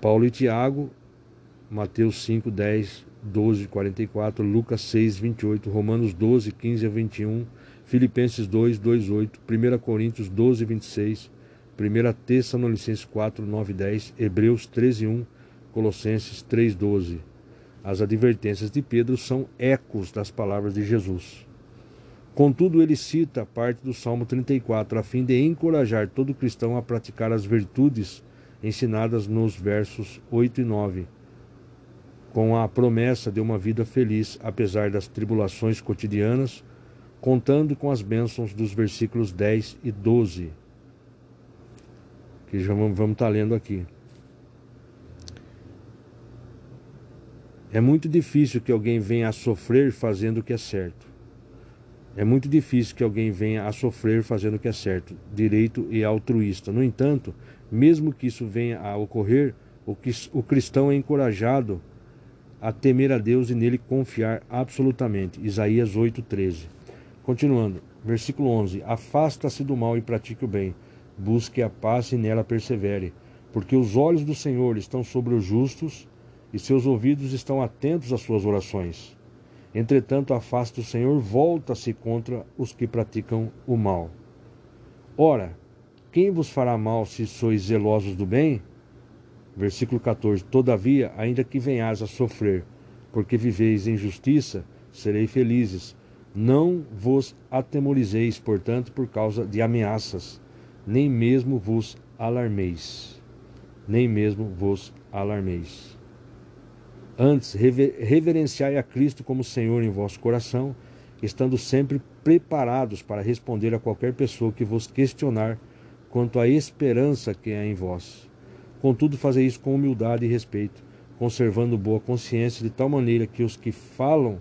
Paulo e Tiago, Mateus 5, 10, 12, 44, Lucas 6, 28, Romanos 12, 15 a 21, Filipenses 2, 2, 8, 1 Coríntios 12, 26, 1 Tessalonicenses 4, 9, 10, Hebreus 13, 1, Colossenses 3, 12. As advertências de Pedro são ecos das palavras de Jesus. Contudo, ele cita parte do Salmo 34 a fim de encorajar todo cristão a praticar as virtudes ensinadas nos versos 8 e 9, com a promessa de uma vida feliz apesar das tribulações cotidianas, contando com as bênçãos dos versículos 10 e 12, que já vamos, estar lendo aqui. É muito difícil que alguém venha a sofrer fazendo o que é certo. É muito difícil que alguém venha a sofrer fazendo o que é certo, direito e altruísta. No entanto, mesmo que isso venha a ocorrer, o cristão é encorajado a temer a Deus e nele confiar absolutamente. Isaías 8:13. Continuando, versículo 11: Afasta-se do mal e pratique o bem. Busque a paz e nela persevere, porque os olhos do Senhor estão sobre os justos e seus ouvidos estão atentos às suas orações. Entretanto, a face do Senhor volta-se contra os que praticam o mal. Ora, quem vos fará mal se sois zelosos do bem? Versículo 14: Todavia, ainda que venhais a sofrer, porque viveis em justiça, sereis felizes. Não vos atemorizeis, portanto, por causa de ameaças, nem mesmo vos alarmeis. Nem mesmo vos alarmeis. Antes, reverenciai a Cristo como Senhor em vosso coração, estando sempre preparados para responder a qualquer pessoa que vos questionar quanto à esperança que há em vós. Contudo, fazei isso com humildade e respeito, conservando boa consciência, de tal maneira que os que falam,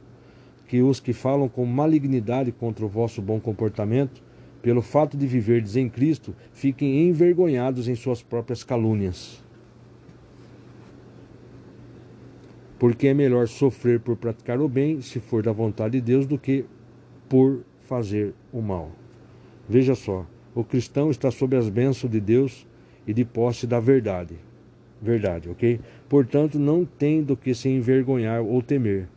que os que falam com malignidade contra o vosso bom comportamento, pelo fato de viverdes em Cristo, fiquem envergonhados em suas próprias calúnias. Porque é melhor sofrer por praticar o bem, se for da vontade de Deus, do que por fazer o mal. Veja só, o cristão está sob as bênçãos de Deus e de posse da verdade. Verdade, ok? Portanto, não tem do que se envergonhar ou temer.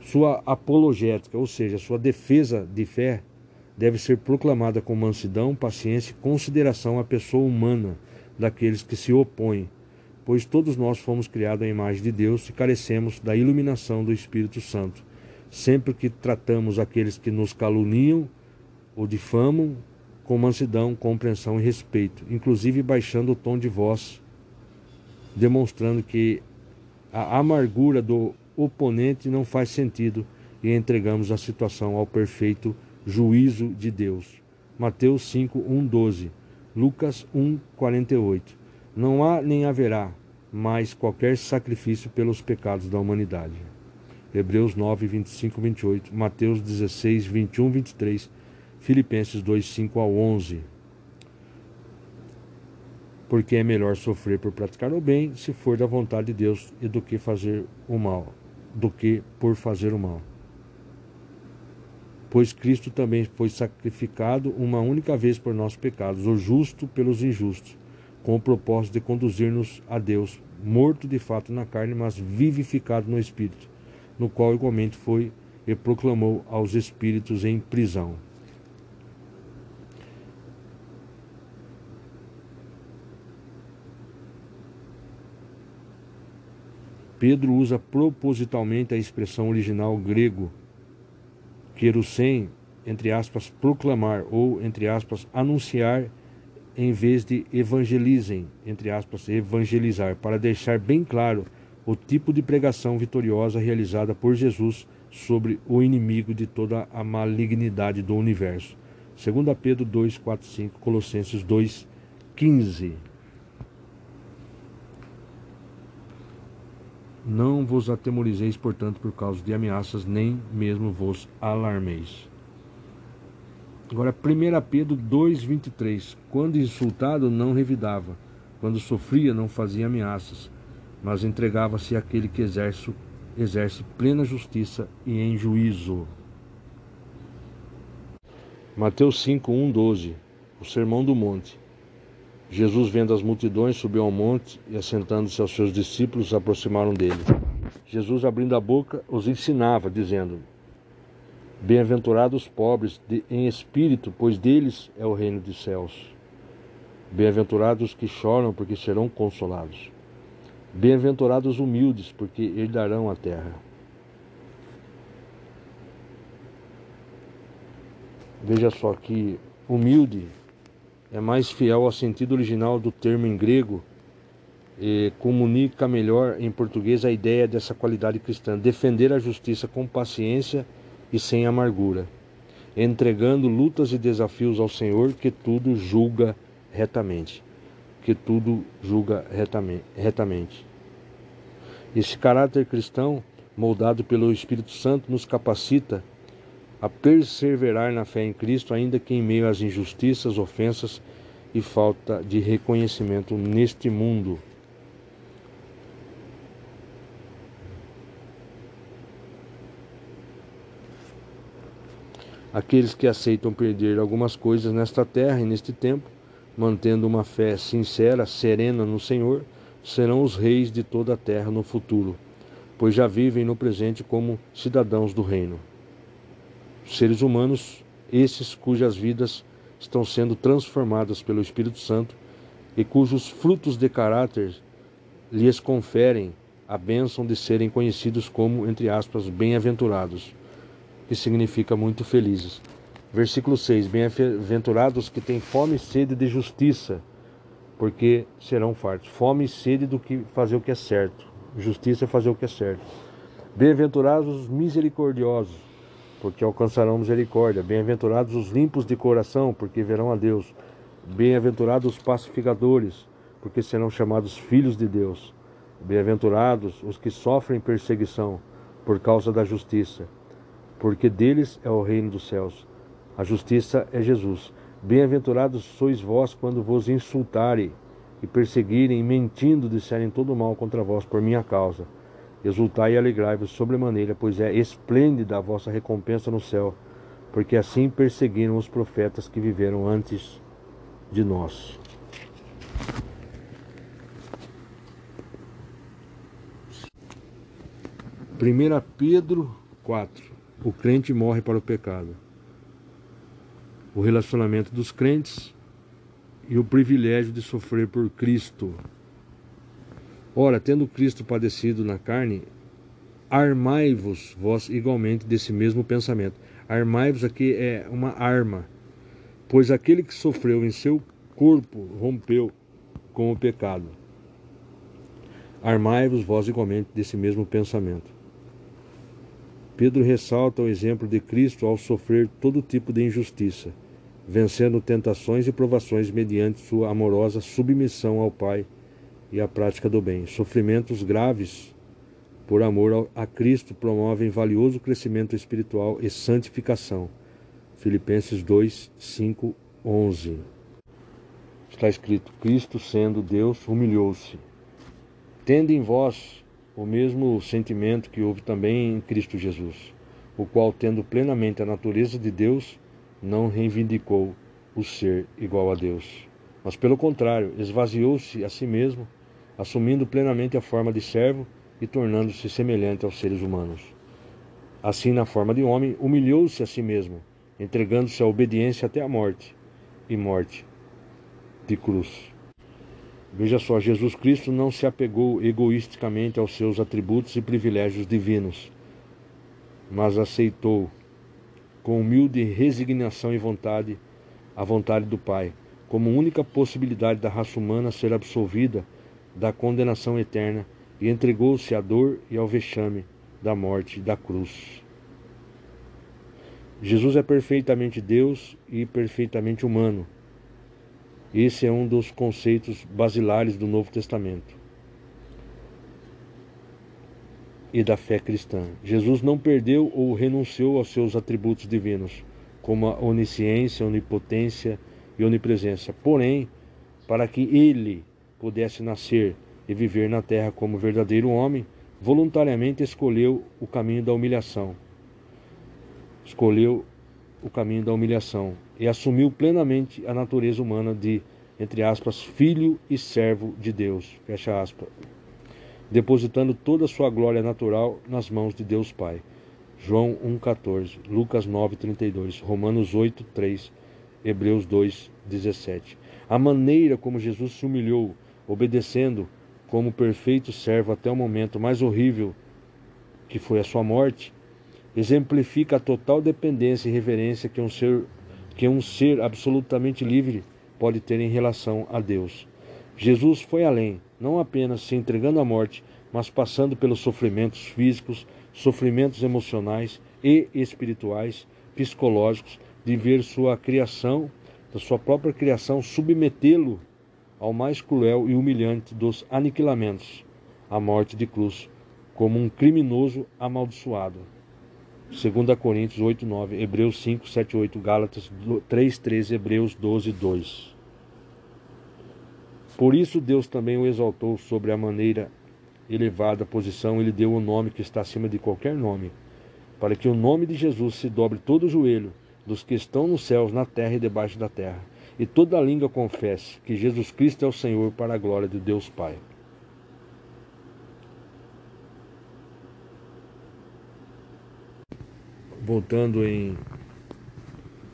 Sua apologética, ou seja, sua defesa de fé, deve ser proclamada com mansidão, paciência e consideração à pessoa humana daqueles que se opõem pois todos nós fomos criados à imagem de Deus e carecemos da iluminação do Espírito Santo. Sempre que tratamos aqueles que nos caluniam ou difamam com mansidão, compreensão e respeito, inclusive baixando o tom de voz, demonstrando que a amargura do oponente não faz sentido e entregamos a situação ao perfeito juízo de Deus. Mateus 5, 1, 12, Lucas 1, 48. Não há nem haverá mais qualquer sacrifício pelos pecados da humanidade. Hebreus 9, 25, 28, Mateus 16, 21, 23, Filipenses 2, 5 ao 11. Porque é melhor sofrer por praticar o bem, se for da vontade de Deus, e do que fazer o mal, do que por fazer o mal. Pois Cristo também foi sacrificado uma única vez por nossos pecados, o justo pelos injustos com o propósito de conduzir-nos a Deus, morto de fato na carne, mas vivificado no Espírito, no qual igualmente foi e proclamou aos espíritos em prisão. Pedro usa propositalmente a expressão original grego querussem, entre aspas, proclamar ou, entre aspas, anunciar em vez de evangelizem, entre aspas, evangelizar, para deixar bem claro o tipo de pregação vitoriosa realizada por Jesus sobre o inimigo de toda a malignidade do universo. 2 Pedro 2, 4, 5, Colossenses 2, 15. Não vos atemorizeis, portanto, por causa de ameaças, nem mesmo vos alarmeis. Agora, 1 Pedro 2,23. Quando insultado, não revidava. Quando sofria, não fazia ameaças, mas entregava-se àquele que exerce, exerce plena justiça e em juízo. Mateus 5, 1, 12 O Sermão do Monte Jesus, vendo as multidões, subiu ao monte e, assentando-se aos seus discípulos, aproximaram dele. Jesus, abrindo a boca, os ensinava, dizendo: Bem-aventurados os pobres de, em espírito, pois deles é o reino dos céus. Bem-aventurados os que choram, porque serão consolados. Bem-aventurados os humildes, porque herdarão a terra. Veja só que humilde é mais fiel ao sentido original do termo em grego e comunica melhor em português a ideia dessa qualidade cristã: defender a justiça com paciência e sem amargura, entregando lutas e desafios ao Senhor que tudo julga retamente. Que tudo julga retamente. Esse caráter cristão, moldado pelo Espírito Santo, nos capacita a perseverar na fé em Cristo, ainda que em meio às injustiças, ofensas e falta de reconhecimento neste mundo. Aqueles que aceitam perder algumas coisas nesta terra e neste tempo, mantendo uma fé sincera, serena no Senhor, serão os reis de toda a terra no futuro, pois já vivem no presente como cidadãos do reino. Seres humanos, esses cujas vidas estão sendo transformadas pelo Espírito Santo e cujos frutos de caráter lhes conferem a bênção de serem conhecidos como, entre aspas, bem-aventurados, que significa muito felizes. Versículo 6: Bem-aventurados que têm fome e sede de justiça, porque serão fartos. Fome e sede do que fazer o que é certo. Justiça é fazer o que é certo. Bem-aventurados os misericordiosos, porque alcançarão misericórdia. Bem-aventurados os limpos de coração, porque verão a Deus. Bem-aventurados os pacificadores, porque serão chamados filhos de Deus. Bem-aventurados os que sofrem perseguição por causa da justiça, porque deles é o reino dos céus. A justiça é Jesus. Bem-aventurados sois vós quando vos insultarem e perseguirem, mentindo, disserem todo mal contra vós por minha causa. Exultai e alegrai-vos sobremaneira, pois é esplêndida a vossa recompensa no céu, porque assim perseguiram os profetas que viveram antes de nós. Primeira Pedro 4. O crente morre para o pecado. O relacionamento dos crentes e o privilégio de sofrer por Cristo. Ora, tendo Cristo padecido na carne, armai-vos vós igualmente desse mesmo pensamento. Armai-vos aqui é uma arma, pois aquele que sofreu em seu corpo rompeu com o pecado. Armai-vos vós igualmente desse mesmo pensamento. Pedro ressalta o exemplo de Cristo ao sofrer todo tipo de injustiça, vencendo tentações e provações mediante sua amorosa submissão ao Pai e a prática do bem. Sofrimentos graves por amor a Cristo promovem valioso crescimento espiritual e santificação. Filipenses 2, 5, 11. Está escrito: Cristo, sendo Deus, humilhou-se. Tendo em vós o mesmo sentimento que houve também em Cristo Jesus, o qual, tendo plenamente a natureza de Deus, não reivindicou o ser igual a Deus, mas pelo contrário, esvaziou-se a si mesmo assumindo plenamente a forma de servo e tornando-se semelhante aos seres humanos. Assim, na forma de homem, humilhou-se a si mesmo, entregando-se à obediência até a morte e morte de cruz. Veja só, Jesus Cristo não se apegou egoisticamente aos seus atributos e privilégios divinos, mas aceitou com humilde resignação e vontade a vontade do Pai, como única possibilidade da raça humana ser absolvida da condenação eterna e entregou-se à dor e ao vexame da morte da cruz. Jesus é perfeitamente Deus e perfeitamente humano. Esse é um dos conceitos basilares do Novo Testamento e da fé cristã. Jesus não perdeu ou renunciou aos seus atributos divinos, como a onisciência, onipotência e onipresença. Porém, para que ele pudesse nascer e viver na terra como verdadeiro homem, voluntariamente escolheu o caminho da humilhação. Escolheu o caminho da humilhação e assumiu plenamente a natureza humana de, entre aspas, filho e servo de Deus, fecha aspas, depositando toda a sua glória natural nas mãos de Deus Pai. João 1,14, Lucas 9,32, Romanos 8,3, Hebreus 2,17. A maneira como Jesus se humilhou, obedecendo como perfeito servo até o momento mais horrível, que foi a sua morte, exemplifica a total dependência e reverência que um ser, que um ser absolutamente livre pode ter em relação a Deus. Jesus foi além, não apenas se entregando à morte, mas passando pelos sofrimentos físicos, sofrimentos emocionais e espirituais, psicológicos, de ver sua criação, da sua própria criação, submetê-lo ao mais cruel e humilhante dos aniquilamentos, a morte de cruz, como um criminoso amaldiçoado. 2 Coríntios 8, 9, Hebreus 5, 7, 8, Gálatas 3, 13, Hebreus 12, 2. Por isso Deus também o exaltou sobre a maneira elevada posição, ele deu o nome que está acima de qualquer nome, para que o nome de Jesus se dobre todo o joelho dos que estão nos céus, na terra e debaixo da terra, e toda língua confesse que Jesus Cristo é o Senhor para a glória de Deus Pai. Voltando em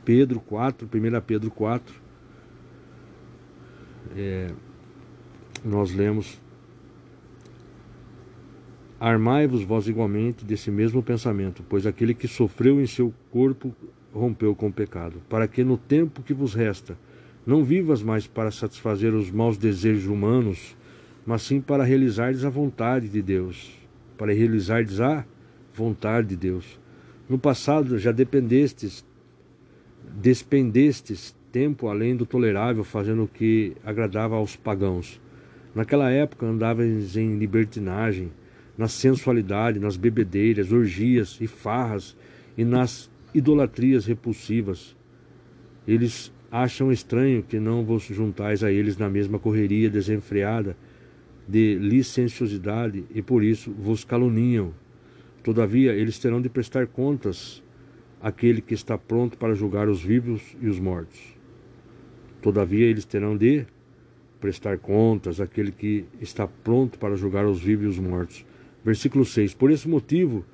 Pedro 4, 1 Pedro 4, é, nós lemos: Armai-vos vós igualmente desse mesmo pensamento, pois aquele que sofreu em seu corpo rompeu com o pecado, para que no tempo que vos resta não vivas mais para satisfazer os maus desejos humanos, mas sim para realizardes a vontade de Deus, para realizardes a vontade de Deus. No passado já dependestes, despendestes tempo além do tolerável, fazendo o que agradava aos pagãos. Naquela época andavas em libertinagem, na sensualidade, nas bebedeiras, orgias e farras e nas idolatrias repulsivas. Eles acham estranho que não vos juntais a eles na mesma correria desenfreada de licenciosidade e por isso vos caluniam. Todavia, eles terão de prestar contas àquele que está pronto para julgar os vivos e os mortos. Todavia, eles terão de prestar contas àquele que está pronto para julgar os vivos e os mortos. Versículo 6. Por esse motivo,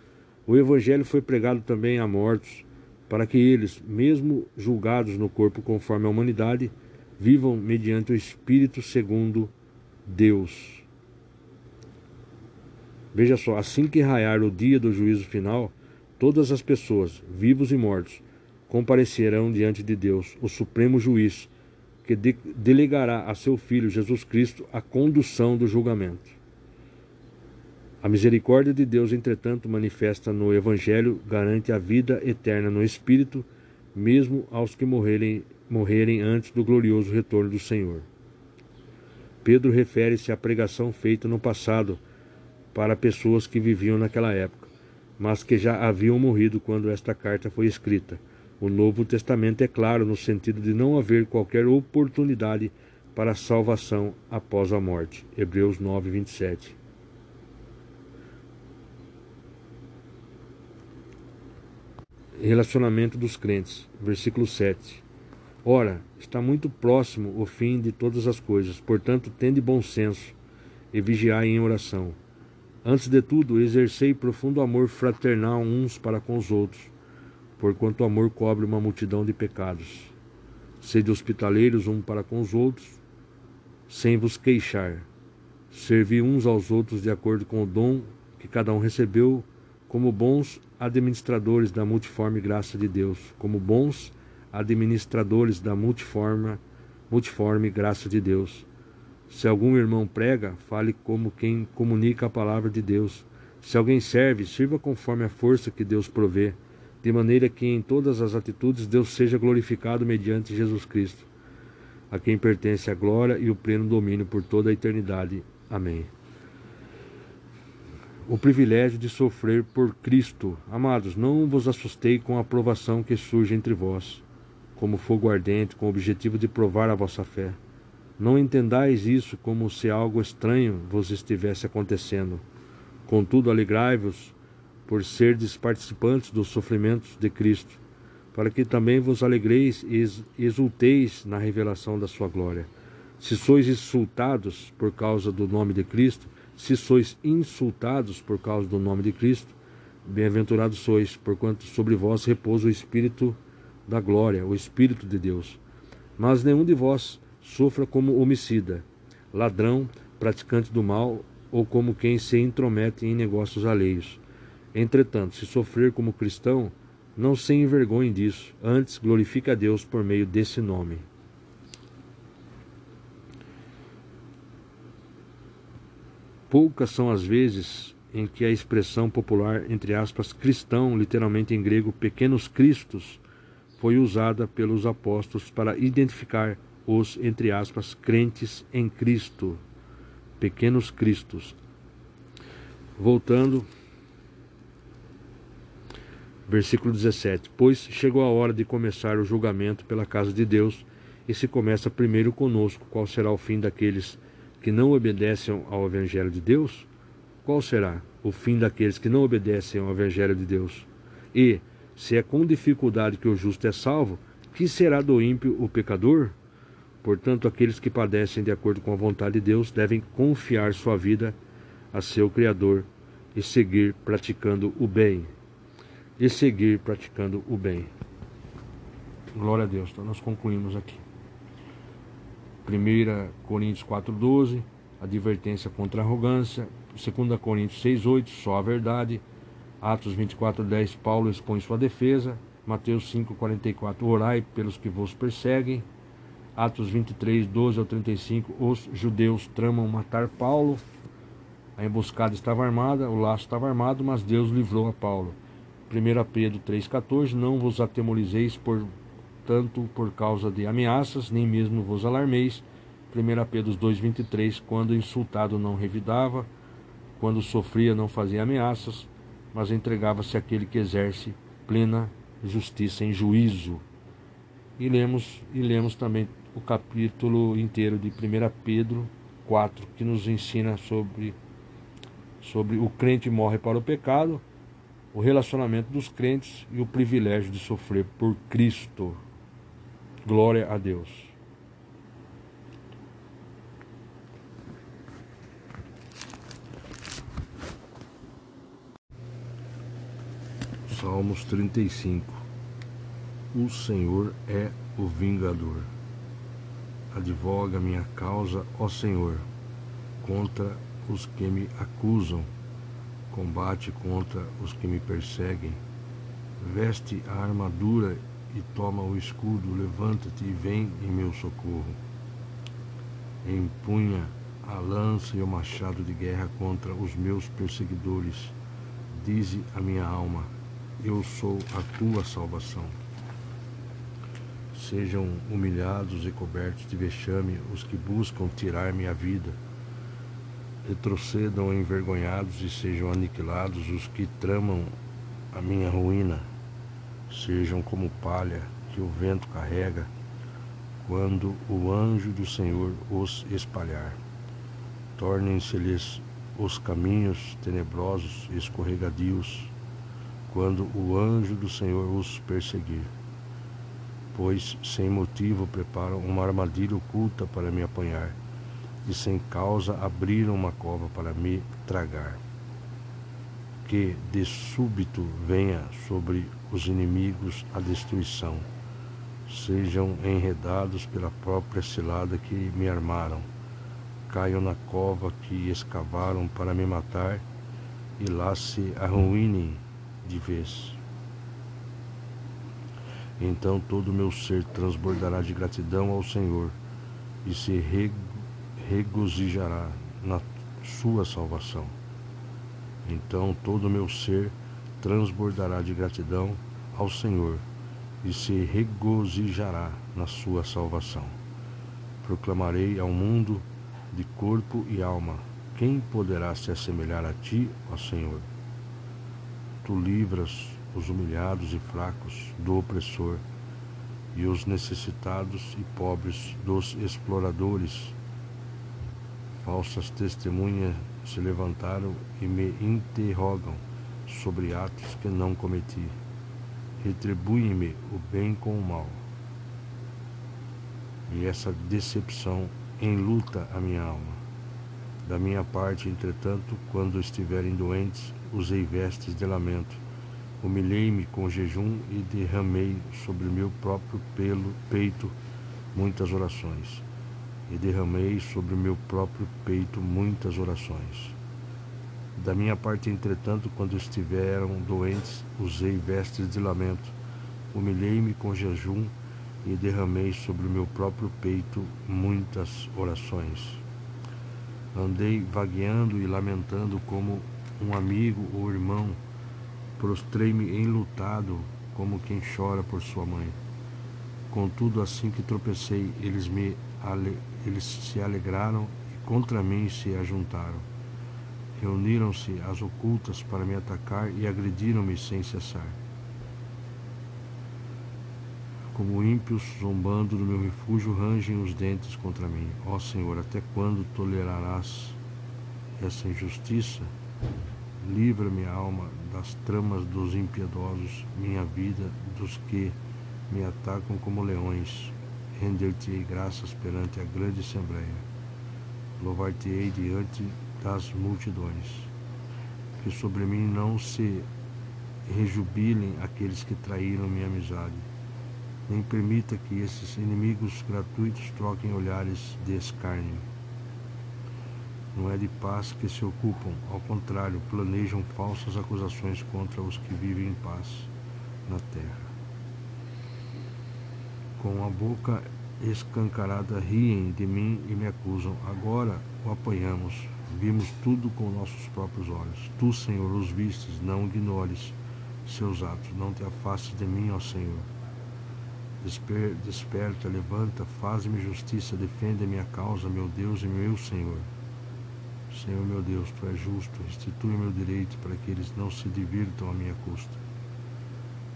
o Evangelho foi pregado também a mortos, para que eles, mesmo julgados no corpo conforme a humanidade, vivam mediante o Espírito segundo Deus. Veja só, assim que raiar o dia do juízo final, todas as pessoas, vivos e mortos, comparecerão diante de Deus, o supremo juiz, que de delegará a seu Filho Jesus Cristo a condução do julgamento. A misericórdia de Deus, entretanto, manifesta no Evangelho, garante a vida eterna no Espírito, mesmo aos que morrerem, morrerem antes do glorioso retorno do Senhor. Pedro refere-se à pregação feita no passado para pessoas que viviam naquela época, mas que já haviam morrido quando esta carta foi escrita. O Novo Testamento é claro no sentido de não haver qualquer oportunidade para salvação após a morte. Hebreus 9, 27. Relacionamento dos crentes, versículo 7. Ora, está muito próximo o fim de todas as coisas, portanto, tende bom senso e vigiai em oração. Antes de tudo, exercei profundo amor fraternal uns para com os outros, porquanto o amor cobre uma multidão de pecados. Sede hospitaleiros um para com os outros, sem vos queixar. Servi uns aos outros de acordo com o dom que cada um recebeu, como bons administradores da multiforme graça de Deus, como bons administradores da multiforme, multiforme graça de Deus. Se algum irmão prega, fale como quem comunica a palavra de Deus. Se alguém serve, sirva conforme a força que Deus provê, de maneira que em todas as atitudes Deus seja glorificado mediante Jesus Cristo, a quem pertence a glória e o pleno domínio por toda a eternidade. Amém. O privilégio de sofrer por Cristo. Amados, não vos assustei com a provação que surge entre vós, como fogo ardente, com o objetivo de provar a vossa fé. Não entendais isso como se algo estranho vos estivesse acontecendo. Contudo, alegrai-vos por serdes participantes dos sofrimentos de Cristo, para que também vos alegreis e exulteis na revelação da sua glória. Se sois insultados por causa do nome de Cristo, se sois insultados por causa do nome de Cristo, bem-aventurados sois, porquanto sobre vós repousa o Espírito da glória, o Espírito de Deus. Mas nenhum de vós sofra como homicida, ladrão, praticante do mal ou como quem se intromete em negócios alheios. Entretanto, se sofrer como cristão, não se envergonhe disso, antes glorifique a Deus por meio desse nome. Poucas são as vezes em que a expressão popular, entre aspas, cristão, literalmente em grego, pequenos cristos, foi usada pelos apóstolos para identificar os, entre aspas, crentes em Cristo, pequenos cristos. Voltando, versículo 17: Pois chegou a hora de começar o julgamento pela casa de Deus, e se começa primeiro conosco, qual será o fim daqueles que não obedecem ao Evangelho de Deus? Qual será o fim daqueles que não obedecem ao Evangelho de Deus? E, se é com dificuldade que o justo é salvo, que será do ímpio o pecador? Portanto, aqueles que padecem de acordo com a vontade de Deus devem confiar sua vida a seu Criador e seguir praticando o bem. E seguir praticando o bem. Glória a Deus. Então, nós concluímos aqui. 1 Coríntios 4,12, advertência contra a arrogância. 2 Coríntios 6,8, só a verdade. Atos 24,10, Paulo expõe sua defesa. Mateus 5,44, orai pelos que vos perseguem. Atos 23, 12 ao 35, os judeus tramam matar Paulo. A emboscada estava armada, o laço estava armado, mas Deus livrou a Paulo. 1 Pedro 3,14 Não vos atemorizeis por tanto por causa de ameaças, nem mesmo vos alarmeis. 1 Pedro 2,23 Quando insultado não revidava, quando sofria não fazia ameaças, mas entregava-se àquele que exerce plena justiça em juízo. E lemos, e lemos também o capítulo inteiro de 1 Pedro 4, que nos ensina sobre, sobre o crente morre para o pecado, o relacionamento dos crentes e o privilégio de sofrer por Cristo. Glória a Deus. Salmos 35 O Senhor é o vingador advoga minha causa, ó Senhor, contra os que me acusam, combate contra os que me perseguem. Veste a armadura e toma o escudo, levanta-te e vem em meu socorro. Empunha a lança e o machado de guerra contra os meus perseguidores. Dize a minha alma: Eu sou a tua salvação. Sejam humilhados e cobertos de vexame os que buscam tirar-me a vida. Retrocedam envergonhados e sejam aniquilados os que tramam a minha ruína. Sejam como palha que o vento carrega, quando o anjo do Senhor os espalhar. Tornem-se-lhes os caminhos tenebrosos e escorregadios, quando o anjo do Senhor os perseguir pois sem motivo preparam uma armadilha oculta para me apanhar, e sem causa abriram uma cova para me tragar. Que de súbito venha sobre os inimigos a destruição, sejam enredados pela própria cilada que me armaram, caiam na cova que escavaram para me matar, e lá se arruinem de vez. Então todo o meu ser transbordará de gratidão ao Senhor e se regozijará na sua salvação. Então todo o meu ser transbordará de gratidão ao Senhor e se regozijará na sua salvação. Proclamarei ao mundo de corpo e alma: quem poderá se assemelhar a ti, ó Senhor? Tu livras os humilhados e fracos do opressor, e os necessitados e pobres dos exploradores. Falsas testemunhas se levantaram e me interrogam sobre atos que não cometi. Retribui-me o bem com o mal. E essa decepção enluta a minha alma. Da minha parte, entretanto, quando estiverem doentes, usei vestes de lamento. Humilhei-me com jejum e derramei sobre meu próprio pelo, peito muitas orações. E derramei sobre meu próprio peito muitas orações. Da minha parte, entretanto, quando estiveram doentes, usei vestes de lamento. Humilhei-me com jejum e derramei sobre o meu próprio peito muitas orações. Andei vagueando e lamentando como um amigo ou irmão. Prostrei-me enlutado como quem chora por sua mãe. Contudo, assim que tropecei, eles, me, eles se alegraram e contra mim se ajuntaram. Reuniram-se às ocultas para me atacar e agrediram-me sem cessar. Como ímpios, zombando do meu refúgio, rangem os dentes contra mim. Ó Senhor, até quando tolerarás essa injustiça? Livra minha alma das tramas dos impiedosos, minha vida dos que me atacam como leões. Render-te-ei graças perante a grande assembleia. Louvar-te-ei diante das multidões. Que sobre mim não se rejubilem aqueles que traíram minha amizade nem permita que esses inimigos gratuitos troquem olhares de escárnio. Não é de paz que se ocupam, ao contrário, planejam falsas acusações contra os que vivem em paz na terra. Com a boca escancarada riem de mim e me acusam. Agora o apanhamos, vimos tudo com nossos próprios olhos. Tu, Senhor, os vistes, não ignores seus atos, não te afastes de mim, ó Senhor. Desper, desperta, levanta, faz-me justiça, defende minha causa, meu Deus e meu Senhor. Senhor meu Deus, Tu és justo, restitui meu direito para que eles não se divirtam à minha custa.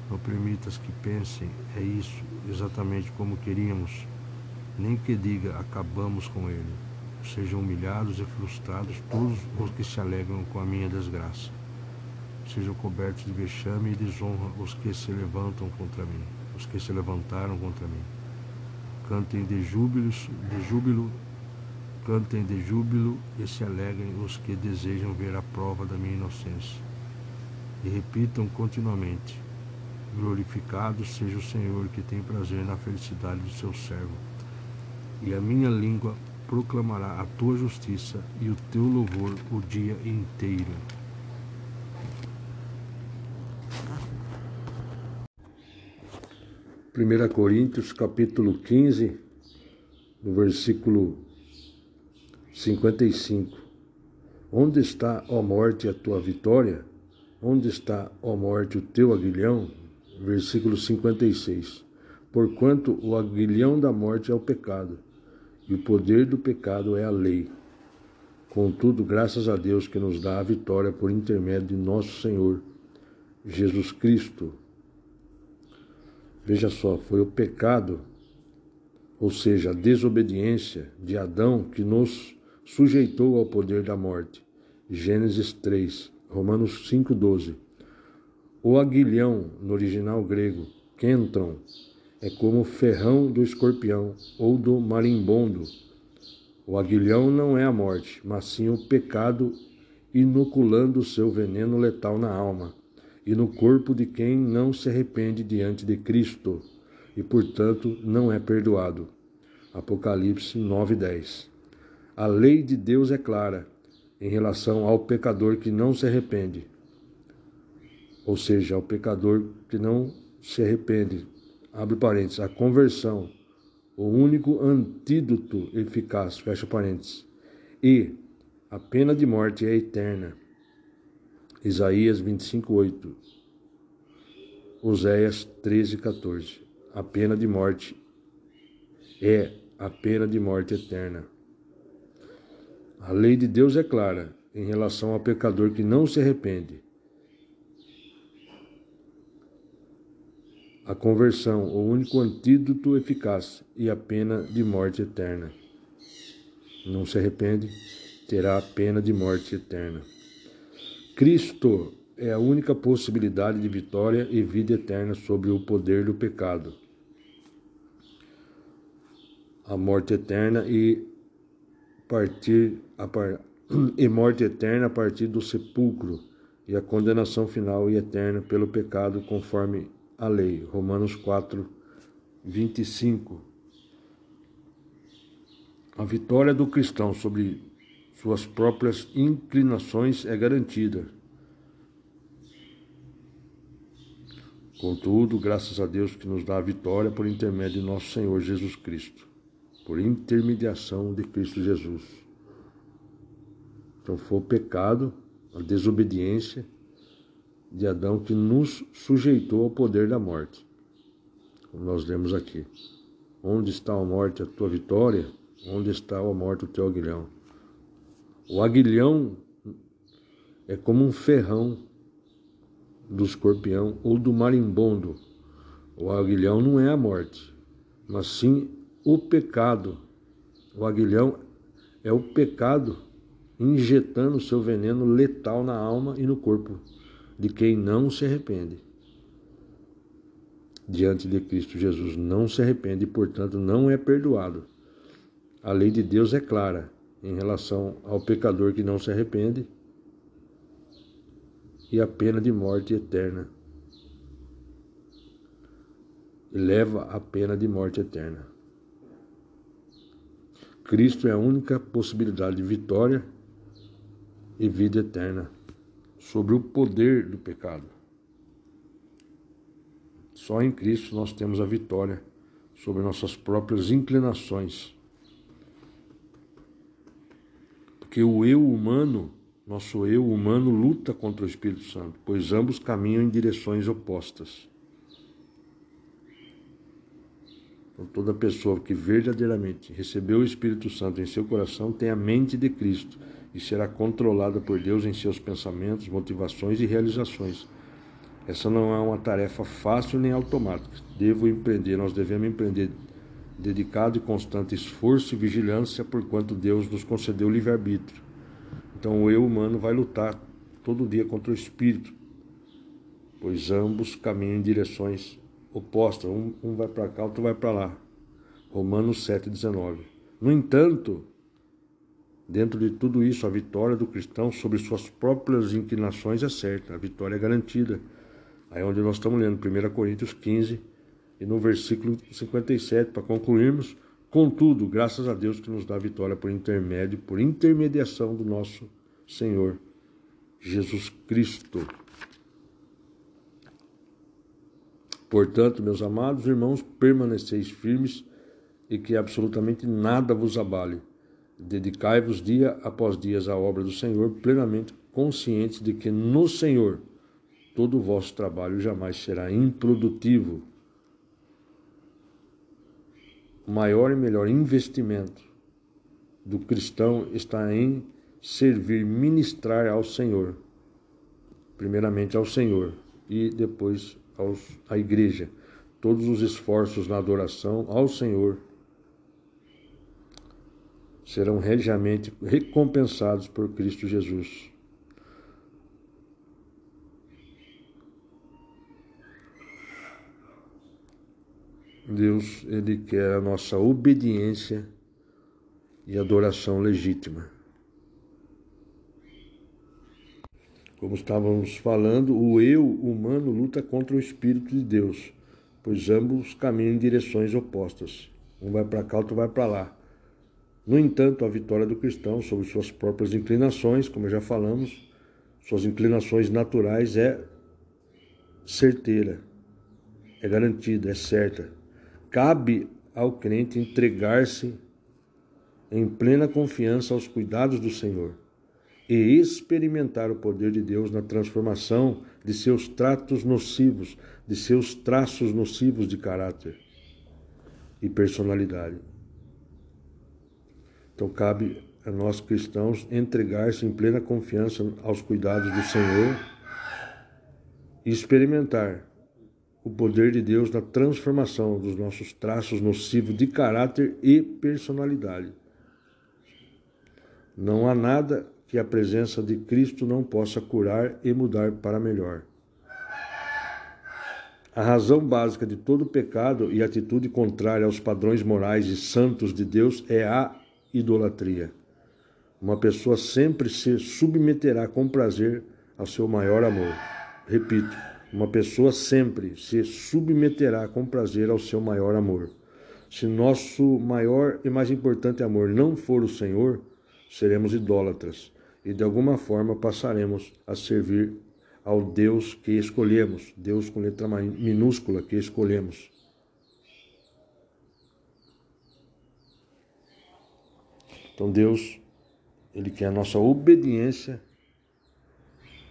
Não permitas que pensem, é isso, exatamente como queríamos, nem que diga, acabamos com ele. Sejam humilhados e frustrados todos os que se alegram com a minha desgraça. Sejam cobertos de vexame e desonra os que se levantam contra mim os que se levantaram contra mim. Cantem de júbilo, de júbilo, cantem de júbilo e se alegrem os que desejam ver a prova da minha inocência. E repitam continuamente: Glorificado seja o Senhor que tem prazer na felicidade do seu servo. E a minha língua proclamará a tua justiça e o teu louvor o dia inteiro. 1 Coríntios capítulo 15, no versículo 55. Onde está, ó morte, a tua vitória? Onde está, ó morte, o teu aguilhão? Versículo 56. Porquanto o aguilhão da morte é o pecado, e o poder do pecado é a lei. Contudo, graças a Deus que nos dá a vitória por intermédio de nosso Senhor Jesus Cristo. Veja só, foi o pecado, ou seja, a desobediência de Adão que nos sujeitou ao poder da morte. Gênesis 3, Romanos 5,12. O aguilhão, no original grego, kentron, é como o ferrão do escorpião ou do marimbondo. O aguilhão não é a morte, mas sim o pecado inoculando seu veneno letal na alma e no corpo de quem não se arrepende diante de Cristo e, portanto, não é perdoado. Apocalipse 9:10. A lei de Deus é clara em relação ao pecador que não se arrepende. Ou seja, ao pecador que não se arrepende. Abre parênteses, a conversão, o único antídoto eficaz, fecha parênteses. E a pena de morte é eterna. Isaías 25, 8. Oséias 13, 14. A pena de morte é a pena de morte eterna. A lei de Deus é clara em relação ao pecador que não se arrepende. A conversão, o único antídoto eficaz e a pena de morte eterna. não se arrepende, terá a pena de morte eterna. Cristo é a única possibilidade de vitória e vida eterna sobre o poder do pecado. A morte eterna e partir par... e morte eterna a partir do sepulcro e a condenação final e eterna pelo pecado conforme a lei. Romanos 4 25 a vitória do cristão sobre suas próprias inclinações é garantida. Contudo, graças a Deus que nos dá a vitória por intermédio de nosso Senhor Jesus Cristo, por intermediação de Cristo Jesus. Então foi o pecado, a desobediência de Adão que nos sujeitou ao poder da morte. Como nós lemos aqui. Onde está a morte, a tua vitória? Onde está a morte, o teu aguilhão? O aguilhão é como um ferrão do escorpião ou do marimbondo. O aguilhão não é a morte, mas sim o pecado. O aguilhão é o pecado injetando seu veneno letal na alma e no corpo de quem não se arrepende. Diante de Cristo Jesus não se arrepende e, portanto, não é perdoado. A lei de Deus é clara em relação ao pecador que não se arrepende e a pena de morte eterna. Leva a pena de morte eterna. Cristo é a única possibilidade de vitória e vida eterna sobre o poder do pecado. Só em Cristo nós temos a vitória sobre nossas próprias inclinações Porque o eu humano, nosso eu humano, luta contra o Espírito Santo, pois ambos caminham em direções opostas. Então, toda pessoa que verdadeiramente recebeu o Espírito Santo em seu coração tem a mente de Cristo e será controlada por Deus em seus pensamentos, motivações e realizações. Essa não é uma tarefa fácil nem automática. Devo empreender, nós devemos empreender dedicado e constante esforço e vigilância, porquanto Deus nos concedeu livre-arbítrio. Então o eu humano vai lutar todo dia contra o espírito, pois ambos caminham em direções opostas. Um, um vai para cá, outro vai para lá. Romanos 7,19. No entanto, dentro de tudo isso, a vitória do cristão sobre suas próprias inclinações é certa, a vitória é garantida. Aí é onde nós estamos lendo, 1 Coríntios 15, e no versículo 57, para concluirmos, contudo, graças a Deus que nos dá a vitória por intermédio, por intermediação do nosso Senhor Jesus Cristo. Portanto, meus amados irmãos, permaneceis firmes e que absolutamente nada vos abale. Dedicai-vos dia após dia à obra do Senhor, plenamente conscientes de que no Senhor todo o vosso trabalho jamais será improdutivo o maior e melhor investimento do cristão está em servir, ministrar ao Senhor. Primeiramente ao Senhor e depois aos, à igreja. Todos os esforços na adoração ao Senhor serão regiamente recompensados por Cristo Jesus. Deus, ele quer a nossa obediência e adoração legítima. Como estávamos falando, o eu humano luta contra o Espírito de Deus, pois ambos caminham em direções opostas. Um vai para cá, outro vai para lá. No entanto, a vitória do cristão sobre suas próprias inclinações, como já falamos, suas inclinações naturais é certeira, é garantida, é certa. Cabe ao crente entregar-se em plena confiança aos cuidados do Senhor e experimentar o poder de Deus na transformação de seus tratos nocivos, de seus traços nocivos de caráter e personalidade. Então cabe a nós cristãos entregar-se em plena confiança aos cuidados do Senhor e experimentar o poder de Deus na transformação dos nossos traços nocivos de caráter e personalidade. Não há nada que a presença de Cristo não possa curar e mudar para melhor. A razão básica de todo pecado e atitude contrária aos padrões morais e santos de Deus é a idolatria. Uma pessoa sempre se submeterá com prazer ao seu maior amor. Repito, uma pessoa sempre se submeterá com prazer ao seu maior amor. Se nosso maior e mais importante amor não for o Senhor, seremos idólatras e de alguma forma passaremos a servir ao Deus que escolhemos, Deus com letra minúscula que escolhemos. Então Deus, ele quer a nossa obediência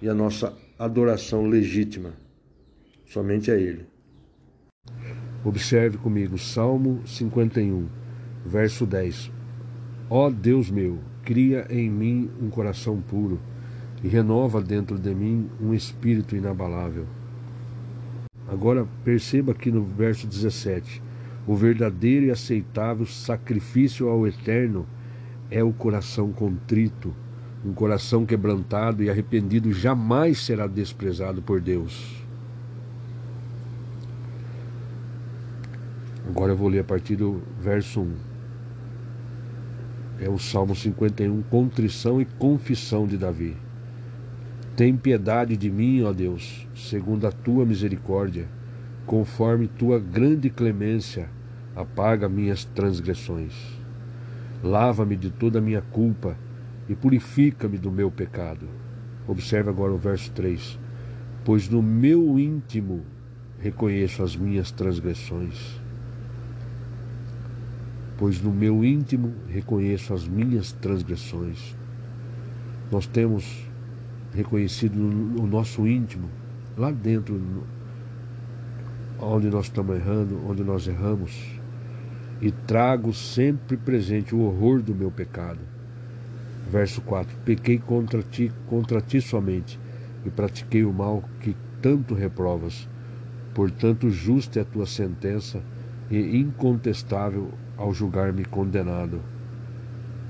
e a nossa adoração legítima. Somente a ele. Observe comigo Salmo 51, verso 10. Ó Deus meu, cria em mim um coração puro e renova dentro de mim um espírito inabalável. Agora perceba aqui no verso 17: o verdadeiro e aceitável sacrifício ao Eterno é o coração contrito, um coração quebrantado e arrependido jamais será desprezado por Deus. Agora eu vou ler a partir do verso 1. É o Salmo 51, contrição e confissão de Davi. Tem piedade de mim, ó Deus, segundo a tua misericórdia, conforme tua grande clemência, apaga minhas transgressões. Lava-me de toda a minha culpa e purifica-me do meu pecado. Observe agora o verso 3. Pois no meu íntimo reconheço as minhas transgressões. Pois no meu íntimo reconheço as minhas transgressões. Nós temos reconhecido no nosso íntimo, lá dentro, onde nós estamos errando, onde nós erramos, e trago sempre presente o horror do meu pecado. Verso 4: Pequei contra ti, contra ti somente, e pratiquei o mal que tanto reprovas. Portanto, justa é a tua sentença e incontestável ao julgar-me condenado.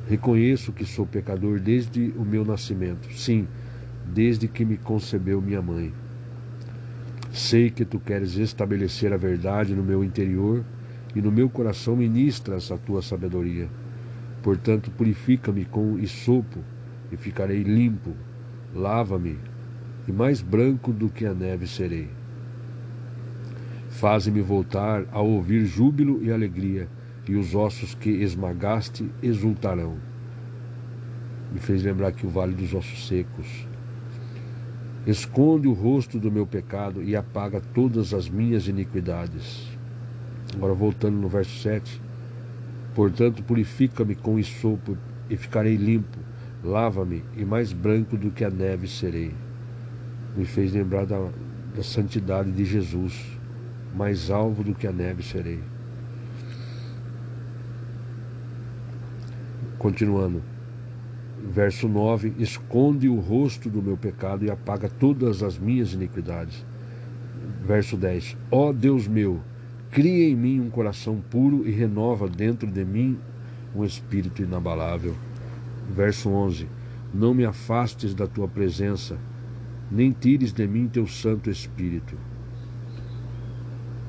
Reconheço que sou pecador desde o meu nascimento. Sim, desde que me concebeu minha mãe. Sei que tu queres estabelecer a verdade no meu interior e no meu coração ministras a tua sabedoria. Portanto, purifica-me com isopo e ficarei limpo. Lava-me e mais branco do que a neve serei. Faze-me voltar a ouvir júbilo e alegria, e os ossos que esmagaste exultarão. Me fez lembrar que o vale dos ossos secos Esconde o rosto do meu pecado e apaga todas as minhas iniquidades. Agora voltando no verso 7. Portanto, purifica-me com isopo e ficarei limpo. Lava-me e mais branco do que a neve serei. Me fez lembrar da, da santidade de Jesus. Mais alvo do que a neve serei. Continuando verso 9: Esconde o rosto do meu pecado e apaga todas as minhas iniquidades. Verso 10: Ó Deus meu, cria em mim um coração puro e renova dentro de mim um espírito inabalável. Verso 11: Não me afastes da tua presença, nem tires de mim teu Santo Espírito.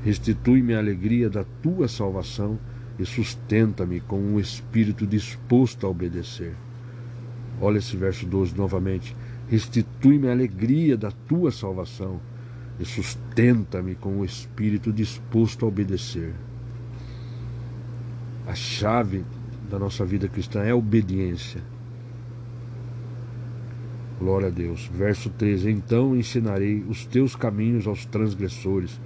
Restitui-me a alegria da tua salvação e sustenta-me com um espírito disposto a obedecer. Olha esse verso 12 novamente. Restitui-me a alegria da tua salvação e sustenta-me com o espírito disposto a obedecer. A chave da nossa vida cristã é a obediência. Glória a Deus. Verso 13: Então ensinarei os teus caminhos aos transgressores,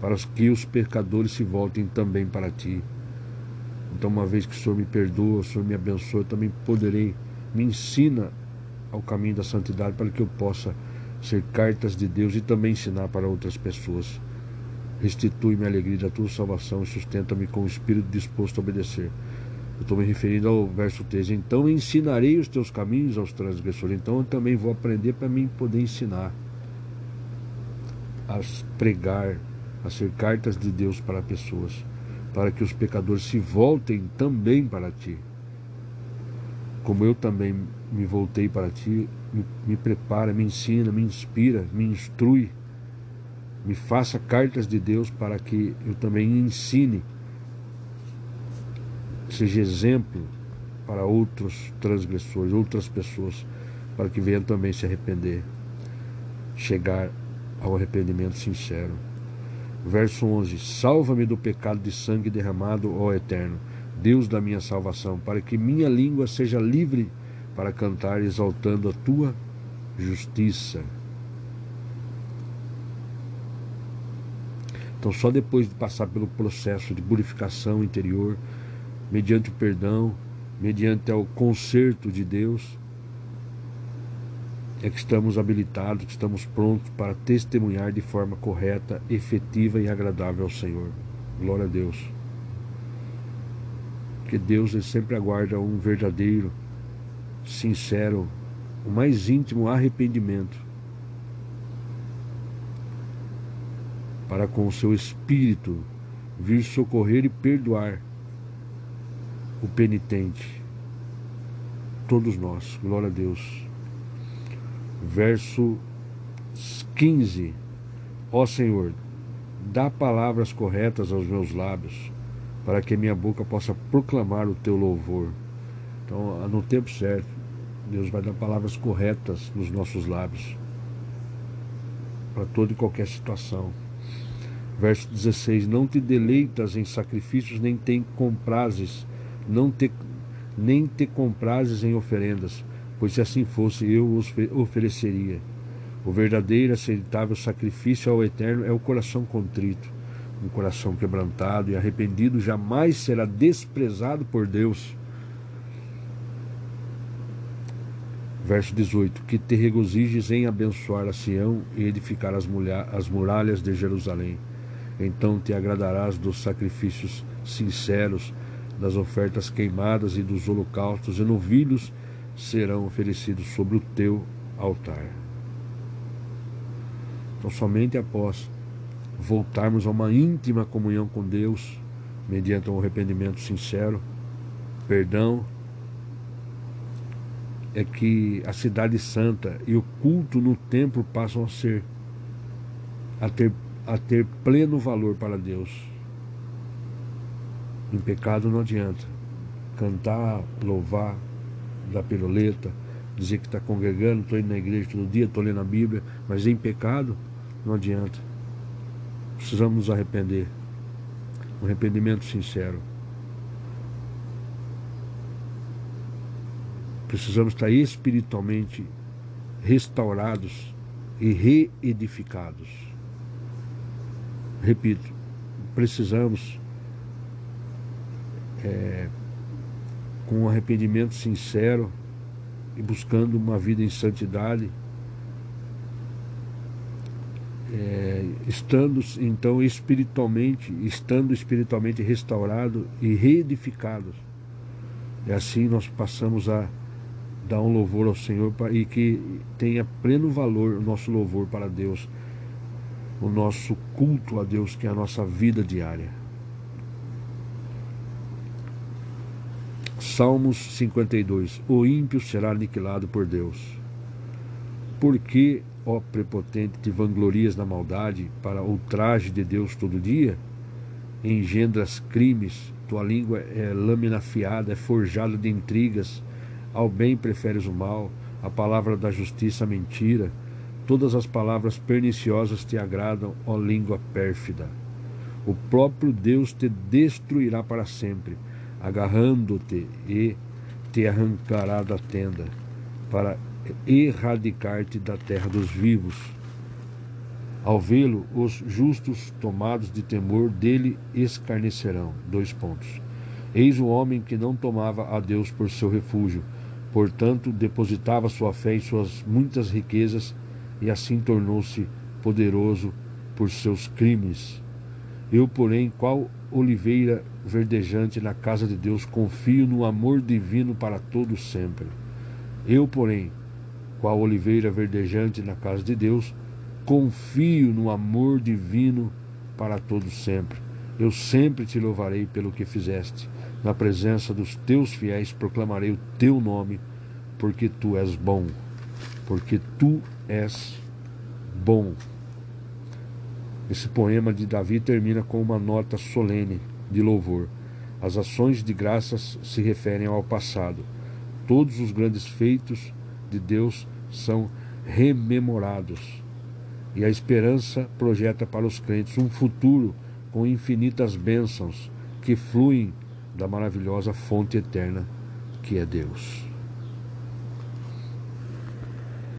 para que os pecadores se voltem também para ti. Então, uma vez que o Senhor me perdoa, o Senhor me abençoa, eu também poderei me ensina ao caminho da santidade para que eu possa ser cartas de Deus e também ensinar para outras pessoas. Restitui-me a alegria da tua salvação e sustenta-me com o espírito disposto a obedecer. Eu estou me referindo ao verso 13. Então ensinarei os teus caminhos aos transgressores. Então eu também vou aprender para mim poder ensinar a pregar, a ser cartas de Deus para pessoas, para que os pecadores se voltem também para ti como eu também me voltei para ti, me, me prepara, me ensina, me inspira, me instrui, me faça cartas de Deus para que eu também ensine, seja exemplo para outros transgressores, outras pessoas, para que venham também se arrepender, chegar ao arrependimento sincero. Verso 11: Salva-me do pecado de sangue derramado, ó Eterno, Deus da minha salvação, para que minha língua seja livre para cantar exaltando a tua justiça. Então, só depois de passar pelo processo de purificação interior, mediante o perdão, mediante o conserto de Deus, é que estamos habilitados, que estamos prontos para testemunhar de forma correta, efetiva e agradável ao Senhor. Glória a Deus. Porque Deus ele sempre aguarda um verdadeiro, sincero, o mais íntimo arrependimento para com o seu espírito vir socorrer e perdoar o penitente. Todos nós, glória a Deus verso 15: Ó Senhor, dá palavras corretas aos meus lábios, para que minha boca possa proclamar o teu louvor. Então, no tempo certo, Deus vai dar palavras corretas nos nossos lábios, para toda e qualquer situação. Verso 16: Não te deleitas em sacrifícios, nem te comprases, não te, nem te comprases em oferendas pois se assim fosse, eu os ofereceria. O verdadeiro aceitável sacrifício ao Eterno é o coração contrito. Um coração quebrantado e arrependido jamais será desprezado por Deus. Verso 18: Que te regozijes em abençoar a Sião e edificar as, as muralhas de Jerusalém. Então te agradarás dos sacrifícios sinceros, das ofertas queimadas e dos holocaustos e novilhos serão oferecidos sobre o teu altar. Então, somente após voltarmos a uma íntima comunhão com Deus, mediante um arrependimento sincero, perdão, é que a cidade santa e o culto no templo passam a ser a ter, a ter pleno valor para Deus. Em pecado não adianta cantar, louvar, da piruleta, dizer que está congregando, estou indo na igreja todo dia, estou lendo a Bíblia, mas em pecado não adianta. Precisamos nos arrepender. Um arrependimento sincero. Precisamos estar espiritualmente restaurados e reedificados. Repito, precisamos é, com um arrependimento sincero e buscando uma vida em santidade, é, estando então espiritualmente, estando espiritualmente restaurado e reedificado. E assim nós passamos a dar um louvor ao Senhor e que tenha pleno valor o nosso louvor para Deus, o nosso culto a Deus, que é a nossa vida diária. Salmos 52: O ímpio será aniquilado por Deus. Por que, ó prepotente, te vanglorias na maldade para o traje de Deus todo dia? Engendras crimes, tua língua é lâmina afiada, é forjada de intrigas. Ao bem preferes o mal, a palavra da justiça a mentira. Todas as palavras perniciosas te agradam, ó língua pérfida. O próprio Deus te destruirá para sempre agarrando-te e te arrancará da tenda, para erradicar-te da terra dos vivos. Ao vê-lo, os justos, tomados de temor, dele escarnecerão. Dois pontos. Eis o homem que não tomava a Deus por seu refúgio, portanto, depositava sua fé em suas muitas riquezas e assim tornou-se poderoso por seus crimes. Eu, porém, qual oliveira verdejante na casa de Deus, confio no amor divino para todos sempre. Eu, porém, qual oliveira verdejante na casa de Deus, confio no amor divino para todos sempre. Eu sempre te louvarei pelo que fizeste. Na presença dos teus fiéis proclamarei o teu nome, porque tu és bom. Porque tu és bom. Esse poema de Davi termina com uma nota solene de louvor. As ações de graças se referem ao passado. Todos os grandes feitos de Deus são rememorados. E a esperança projeta para os crentes um futuro com infinitas bênçãos que fluem da maravilhosa fonte eterna que é Deus.